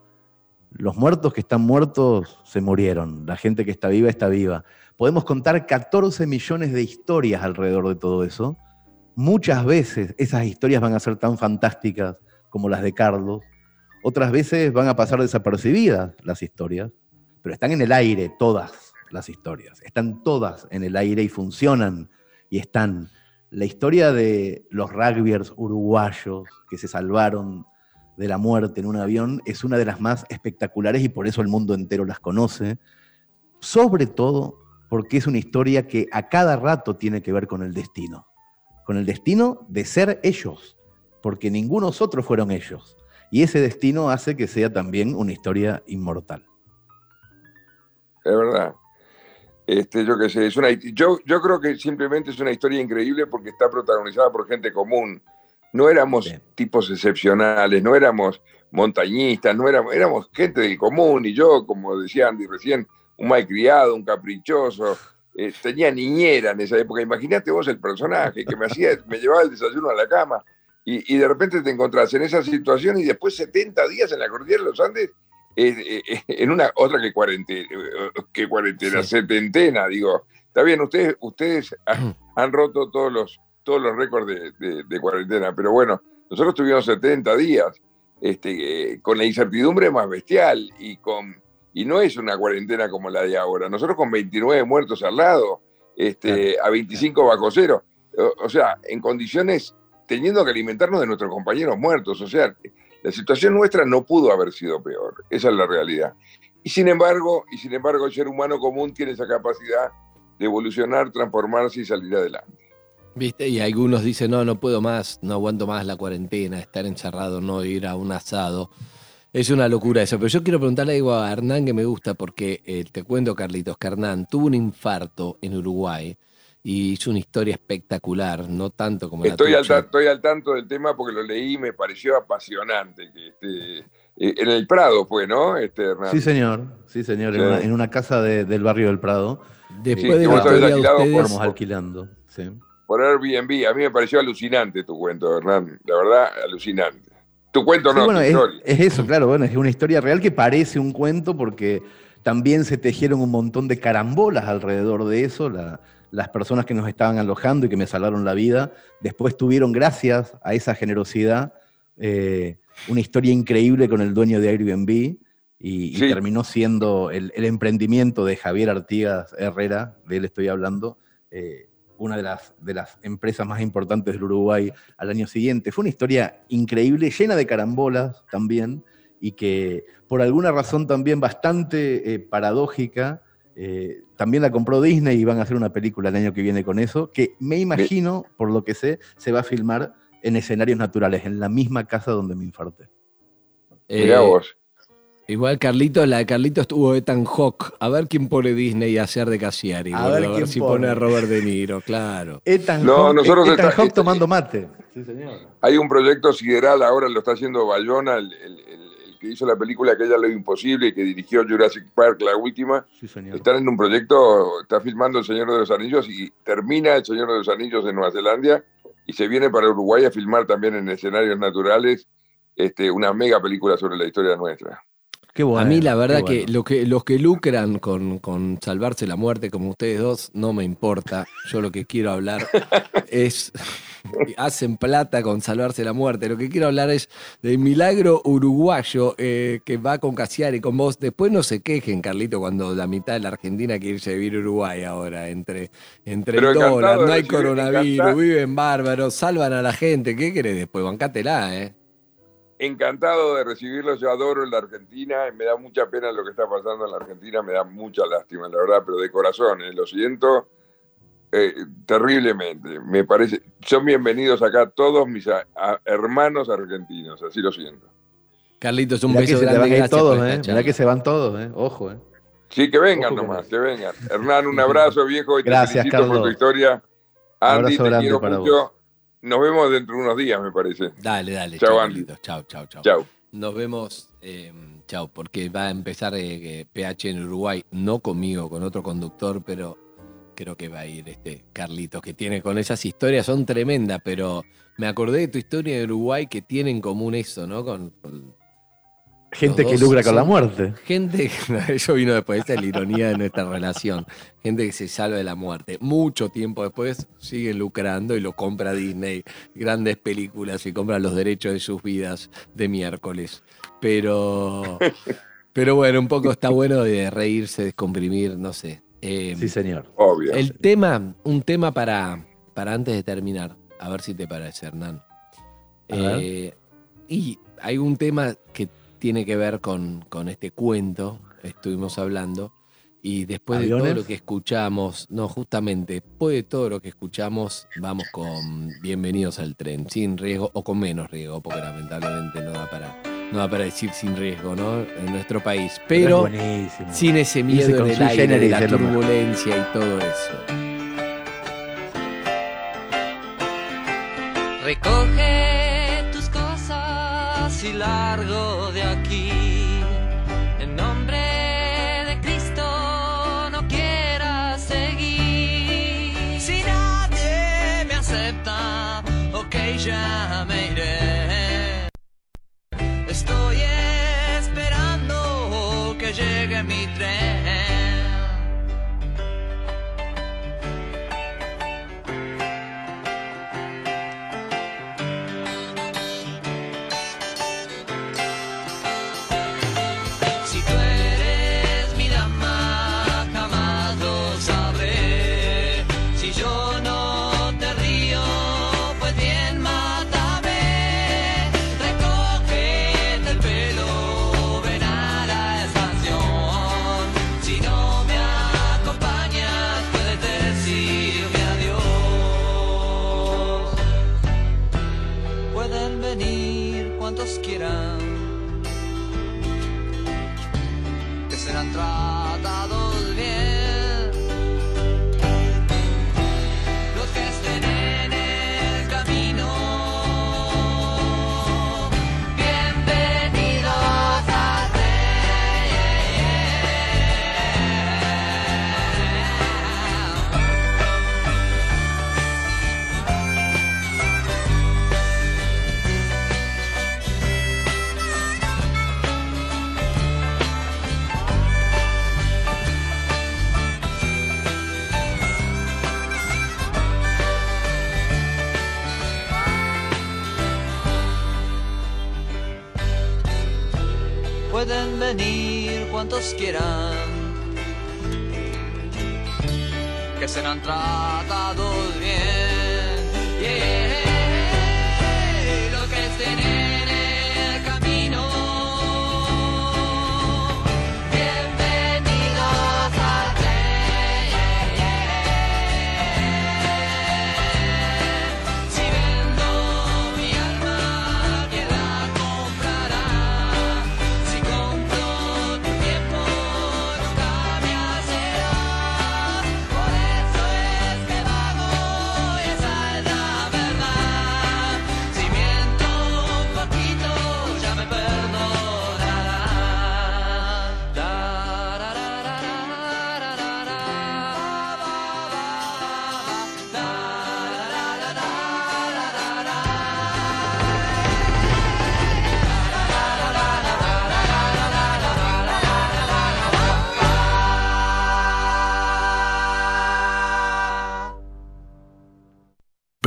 S7: Los muertos que están muertos se murieron, la gente que está viva está viva. Podemos contar 14 millones de historias alrededor de todo eso. Muchas veces esas historias van a ser tan fantásticas como las de Carlos, otras veces van a pasar desapercibidas las historias, pero están en el aire todas las historias, están todas en el aire y funcionan y están. La historia de los rugbyers uruguayos que se salvaron de la muerte en un avión es una de las más espectaculares y por eso el mundo entero las conoce, sobre todo porque es una historia que a cada rato tiene que ver con el destino, con el destino de ser ellos, porque ningunos otros fueron ellos. Y ese destino hace que sea también una historia inmortal.
S21: Es verdad. Este, yo qué sé, es una, yo, yo creo que simplemente es una historia increíble porque está protagonizada por gente común. No éramos tipos excepcionales, no éramos montañistas, no éramos, éramos gente del común. Y yo, como decía Andy recién, un malcriado, un caprichoso, eh, tenía niñera en esa época. Imagínate vos el personaje que me hacía, me llevaba el desayuno a la cama. Y, y de repente te encontrás en esa situación y después 70 días en la cordillera de los Andes eh, eh, en una otra que cuarentena, que cuarentena, setentena, digo. Está bien, ustedes, ustedes han, han roto todos los, todos los récords de, de- de cuarentena, pero bueno, nosotros tuvimos 70 días este, eh, con la incertidumbre más bestial y con y no es una cuarentena como la de ahora. Nosotros con 29 muertos al lado, este, a 25 bajo cero, o, o sea, en condiciones teniendo que alimentarnos de nuestros compañeros muertos, o sea, la situación nuestra no pudo haber sido peor, esa es la realidad. Y sin embargo, y sin embargo, el ser humano común tiene esa capacidad de evolucionar, transformarse y salir adelante.
S1: ¿Viste? Y algunos dicen, no, no puedo más, no aguanto más la cuarentena, estar encerrado, no ir a un asado. Es una locura eso. Pero yo quiero preguntarle algo a Hernán que me gusta, porque eh, te cuento, Carlitos, que Hernán tuvo un infarto en Uruguay y hizo una historia espectacular, no tanto como
S21: Estoy
S1: la
S21: al,
S1: tuya.
S21: estoy al tanto del tema porque lo leí y me pareció apasionante. Que este, eh, en el Prado fue, ¿no? Este?
S7: Sí, señor. Sí, señor. En, una, en una casa de- del barrio del Prado.
S1: Después
S21: Sí,
S1: de la historia
S21: por-
S1: ustedes,
S7: Estamos alquilando. Sí.
S21: Por Airbnb. A mí me pareció alucinante tu cuento, Hernán. La verdad, alucinante. Tu cuento
S7: Sí,
S21: no,
S7: bueno,
S21: tu
S7: es,
S21: historia.
S7: es eso, claro, bueno, es una historia real que parece un cuento porque también se tejieron un montón de carambolas alrededor de eso. la- las personas que nos estaban alojando y que me salvaron la vida, después tuvieron, gracias a esa generosidad, eh, una historia increíble con el dueño de Airbnb y, y
S21: Sí.
S7: terminó siendo el, el emprendimiento de Javier Artigas Herrera, de él estoy hablando, eh, una de las, de las empresas más importantes del Uruguay al año siguiente. Fue una historia increíble, llena de carambolas también, y que por alguna razón también bastante eh, paradójica, eh, también la compró Disney y van a hacer una película el año que viene con eso, que me imagino, por lo que sé, se va a filmar en escenarios naturales, en la misma casa donde me infarté.
S21: Mirá
S1: eh,
S21: vos.
S1: Igual Carlitos, la de Carlitos tuvo Ethan Hawke. A ver quién pone Disney a hacer de Cassiari.
S7: A ver
S1: a ver si
S7: pone.
S1: pone a Robert De Niro, claro.
S7: Ethan
S21: No,
S7: Hawke-
S21: nosotros
S7: Ethan
S21: está-
S7: Hawke
S21: está-
S7: tomando mate. Sí, señor.
S21: Hay un proyecto sideral, ahora lo está haciendo Bayona, el- el- el que hizo la película Aquella lo imposible y que dirigió Jurassic Park, la última.
S7: Sí, señor.
S21: Están en un proyecto, está filmando El Señor de los Anillos y termina El Señor de los Anillos en Nueva Zelanda y se viene para Uruguay a filmar también en escenarios naturales este, una mega película sobre la historia nuestra.
S7: Qué bueno,
S1: a mí la verdad que, lo que los que lucran con, con salvarse la muerte como ustedes dos no me importa. Yo lo que quiero hablar es hacen plata con salvarse la muerte. Lo que quiero hablar es del milagro uruguayo eh, que va con Casiari, con vos. Después no se quejen, Carlito, cuando la mitad de la Argentina quiere irse a vivir Uruguay ahora. Entre, entre
S21: de
S1: no hay coronavirus, viven bárbaros, salvan a la gente. ¿Qué querés después? Bancátela, ¿eh?
S21: Encantado de recibirlos, yo adoro la Argentina, me da mucha pena lo que está pasando en la Argentina, me da mucha lástima, la verdad, pero de corazón, ¿eh? lo siento eh, terriblemente. Me parece, son bienvenidos acá todos mis a- a- hermanos argentinos, así lo siento.
S1: Carlitos, un
S7: Mirá que
S1: beso
S7: se te
S1: grande.
S7: ir
S1: gracias
S7: todos, ¿eh? Mirá que se van todos, ¿eh? Ojo, ¿eh?
S21: Sí, que vengan
S7: Ojo
S21: nomás, que vengan. Hernán, un abrazo viejo y te
S7: Gracias,
S21: felicito por tu historia. Andy,
S7: Abrazo
S21: te quiero
S7: para
S21: mucho.
S7: vos.
S21: Nos vemos dentro de unos días, me parece.
S1: Dale, dale.
S21: Chao, Andy.
S1: Carlitos. Chao, chao, chao.
S21: Chao.
S1: Nos vemos, eh, chao, porque va a empezar eh, eh, PH en Uruguay, no conmigo, con otro conductor, pero creo que va a ir este Carlitos, que tiene con esas historias, son tremendas, pero me acordé de tu historia de Uruguay que tiene en común eso, ¿no? Con, con
S7: Gente que lucra con la muerte.
S1: Gente, eso vino después, esa es la ironía de nuestra relación. Gente que se salva de la muerte. Mucho tiempo después siguen lucrando y lo compra Disney. Grandes películas y compran los derechos de sus vidas de miércoles. Pero, pero bueno, un poco está bueno de reírse, descomprimir, no sé. Eh,
S7: Sí, señor.
S21: Obvio.
S1: el tema, un tema para, para antes de terminar, a ver si te parece, Hernán. Eh, y hay un tema que tiene que ver con, con este cuento, estuvimos hablando, y después de todo lo que escuchamos, no, justamente, después de todo lo que escuchamos, vamos con Bienvenidos al tren, sin riesgo o con menos riesgo, porque lamentablemente no da para, no da para decir sin riesgo, ¿no? En nuestro país. Pero
S7: es
S1: sin ese miedo
S7: con
S1: en el aire, de la turbulencia y todo eso.
S22: Recoge tus cosas y largo de aquí. En nombre de Cristo no quieras seguir. Si nadie me acepta, ok, ya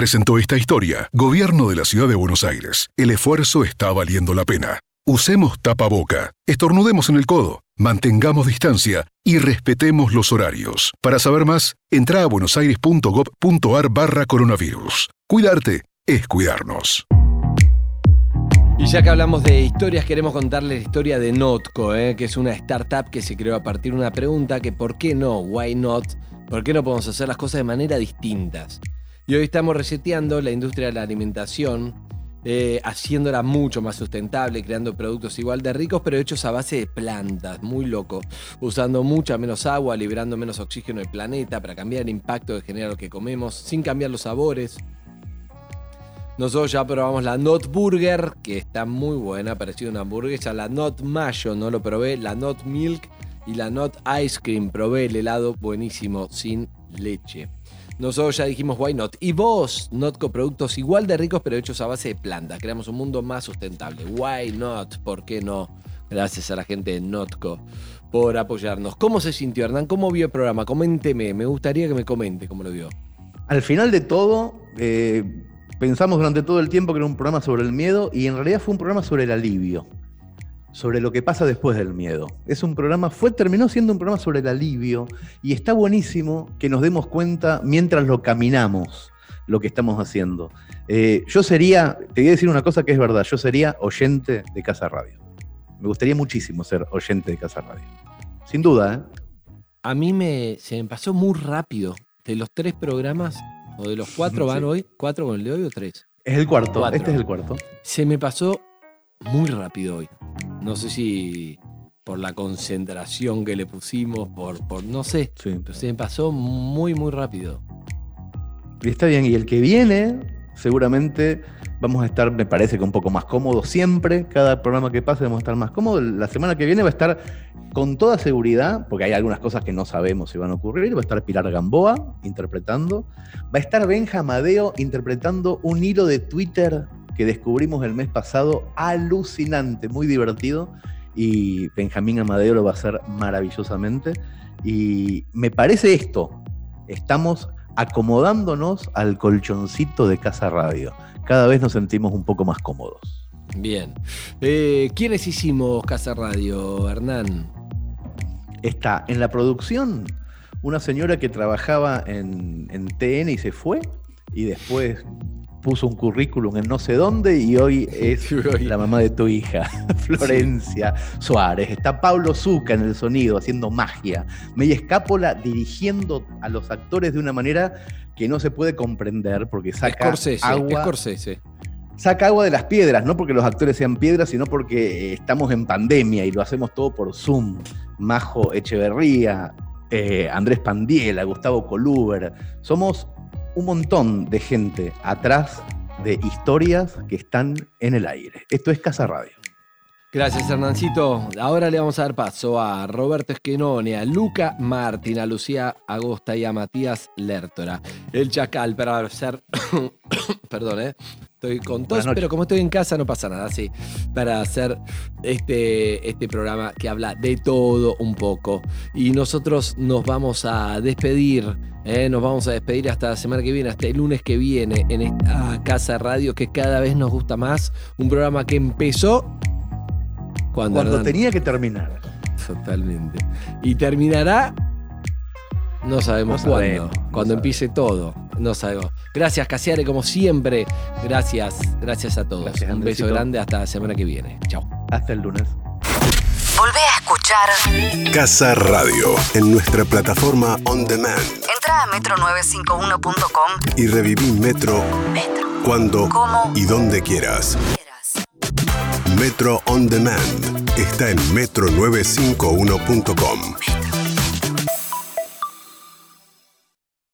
S6: Presentó esta historia. Gobierno de la Ciudad de Buenos Aires. El esfuerzo está valiendo la pena. Usemos tapaboca. Estornudemos en el codo. Mantengamos distancia y respetemos los horarios. Para saber más, entra a buenosaires.gov.ar barra coronavirus. Cuidarte es cuidarnos.
S1: Y ya que hablamos de historias, queremos contarles la historia de Notco, ¿eh? que es una startup que se creó a partir de una pregunta que ¿por qué no? ¿Why not? ¿Por qué no podemos hacer las cosas de manera distintas? Y hoy estamos reseteando la industria de la alimentación, eh, haciéndola mucho más sustentable, creando productos igual de ricos, pero hechos a base de plantas, muy loco, usando mucha menos agua, liberando menos oxígeno del planeta para cambiar el impacto que genera lo que comemos, sin cambiar los sabores. Nosotros ya probamos la Not Burger, que está muy buena, parecida a una hamburguesa. La Not Mayo, no lo probé. La Not Milk y la Not Ice Cream. Probé el helado buenísimo, sin leche. Nosotros ya dijimos why not. Y vos, Notco, productos igual de ricos, pero hechos a base de plantas. Creamos un mundo más sustentable. Why not? ¿Por qué no? Gracias a la gente de Notco por apoyarnos. ¿Cómo se sintió, Hernán? ¿Cómo vio el programa? Coménteme. Me gustaría que me comente cómo lo vio.
S7: Al final de todo, eh, pensamos durante todo el tiempo que era un programa sobre el miedo y en realidad fue un programa sobre el alivio, sobre lo que pasa después del miedo. Es un programa, fue, terminó siendo un programa sobre el alivio y está buenísimo que nos demos cuenta mientras lo caminamos lo que estamos haciendo. Eh, yo sería, te voy a decir una cosa que es verdad, yo sería oyente de Casa Radio. Me gustaría muchísimo ser oyente de Casa Radio. Sin duda, ¿eh?
S1: A mí me, se me pasó muy rápido. De los tres programas, o de los cuatro van
S7: Sí.
S1: hoy, cuatro con el de hoy o tres.
S7: Es el cuarto,
S1: Cuatro.
S7: este es el cuarto.
S1: Se me pasó muy rápido hoy. No sé si por la concentración que le pusimos, por, por no sé. Pero se me pasó muy, muy rápido.
S7: Y está bien, y el que viene, seguramente vamos a estar, me parece que un poco más cómodos siempre. Cada programa que pase vamos a estar más cómodos. La semana que viene va a estar con toda seguridad, porque hay algunas cosas que no sabemos si van a ocurrir. Va a estar Pilar Gamboa interpretando. Va a estar Benja Amadeo interpretando un hilo de Twitter que descubrimos el mes pasado, alucinante, muy divertido. Y Benjamín Amadeo lo va a hacer maravillosamente. Y me parece esto, estamos acomodándonos al colchoncito de Casa Radio. Cada vez nos sentimos un poco más cómodos.
S1: Bien. Eh, ¿Quiénes hicimos Casa Radio, Hernán?
S7: Está en la producción una señora que trabajaba en, en TN y se fue y después puso un currículum en no sé dónde y hoy es la mamá de tu hija, Florencia Suárez. Está Pablo Zuca en el sonido haciendo magia. Meya Escápola dirigiendo a los actores de una manera que no se puede comprender porque saca
S1: Scorsese,
S7: agua
S1: Scorsese.
S7: saca agua de las piedras, no porque los actores sean piedras, sino porque eh, estamos en pandemia y lo hacemos todo por Zoom. Majo Echeverría, eh, Andrés Pandiela, Gustavo Coluber. Somos un montón de gente atrás de historias que están en el aire. Esto es Casa Radio.
S1: Gracias, Hernancito. Ahora le vamos a dar paso a Roberto Esquenone, a Luca Martín, a Lucía Agosta y a Matías Lertora. El Chacal para hacer. Perdón, ¿eh? Estoy con tos, pero como estoy en casa no pasa nada, sí. Para hacer este, este programa que habla de todo un poco. Y nosotros nos vamos a despedir. ¿eh? Nos vamos a despedir hasta la semana que viene, hasta el lunes que viene, en esta casa radio que cada vez nos gusta más. Un programa que empezó Cuando,
S7: tenía que terminar.
S1: Totalmente. Y terminará, no sabemos
S7: No
S1: cuándo.
S7: sabemos, no
S1: cuando empiece todo, no sabemos. Gracias, Casiare, como siempre. Gracias, gracias a todos.
S7: Gracias,
S1: Un beso grande hasta la semana que viene. Chao.
S7: Hasta el lunes.
S23: Volvé a escuchar.
S24: Casa Radio en nuestra plataforma On Demand
S23: Entra a metro951.com.
S24: y reviví Metro cuando
S23: ¿Cómo?
S24: y donde quieras. Metro On Demand está en metro951.com.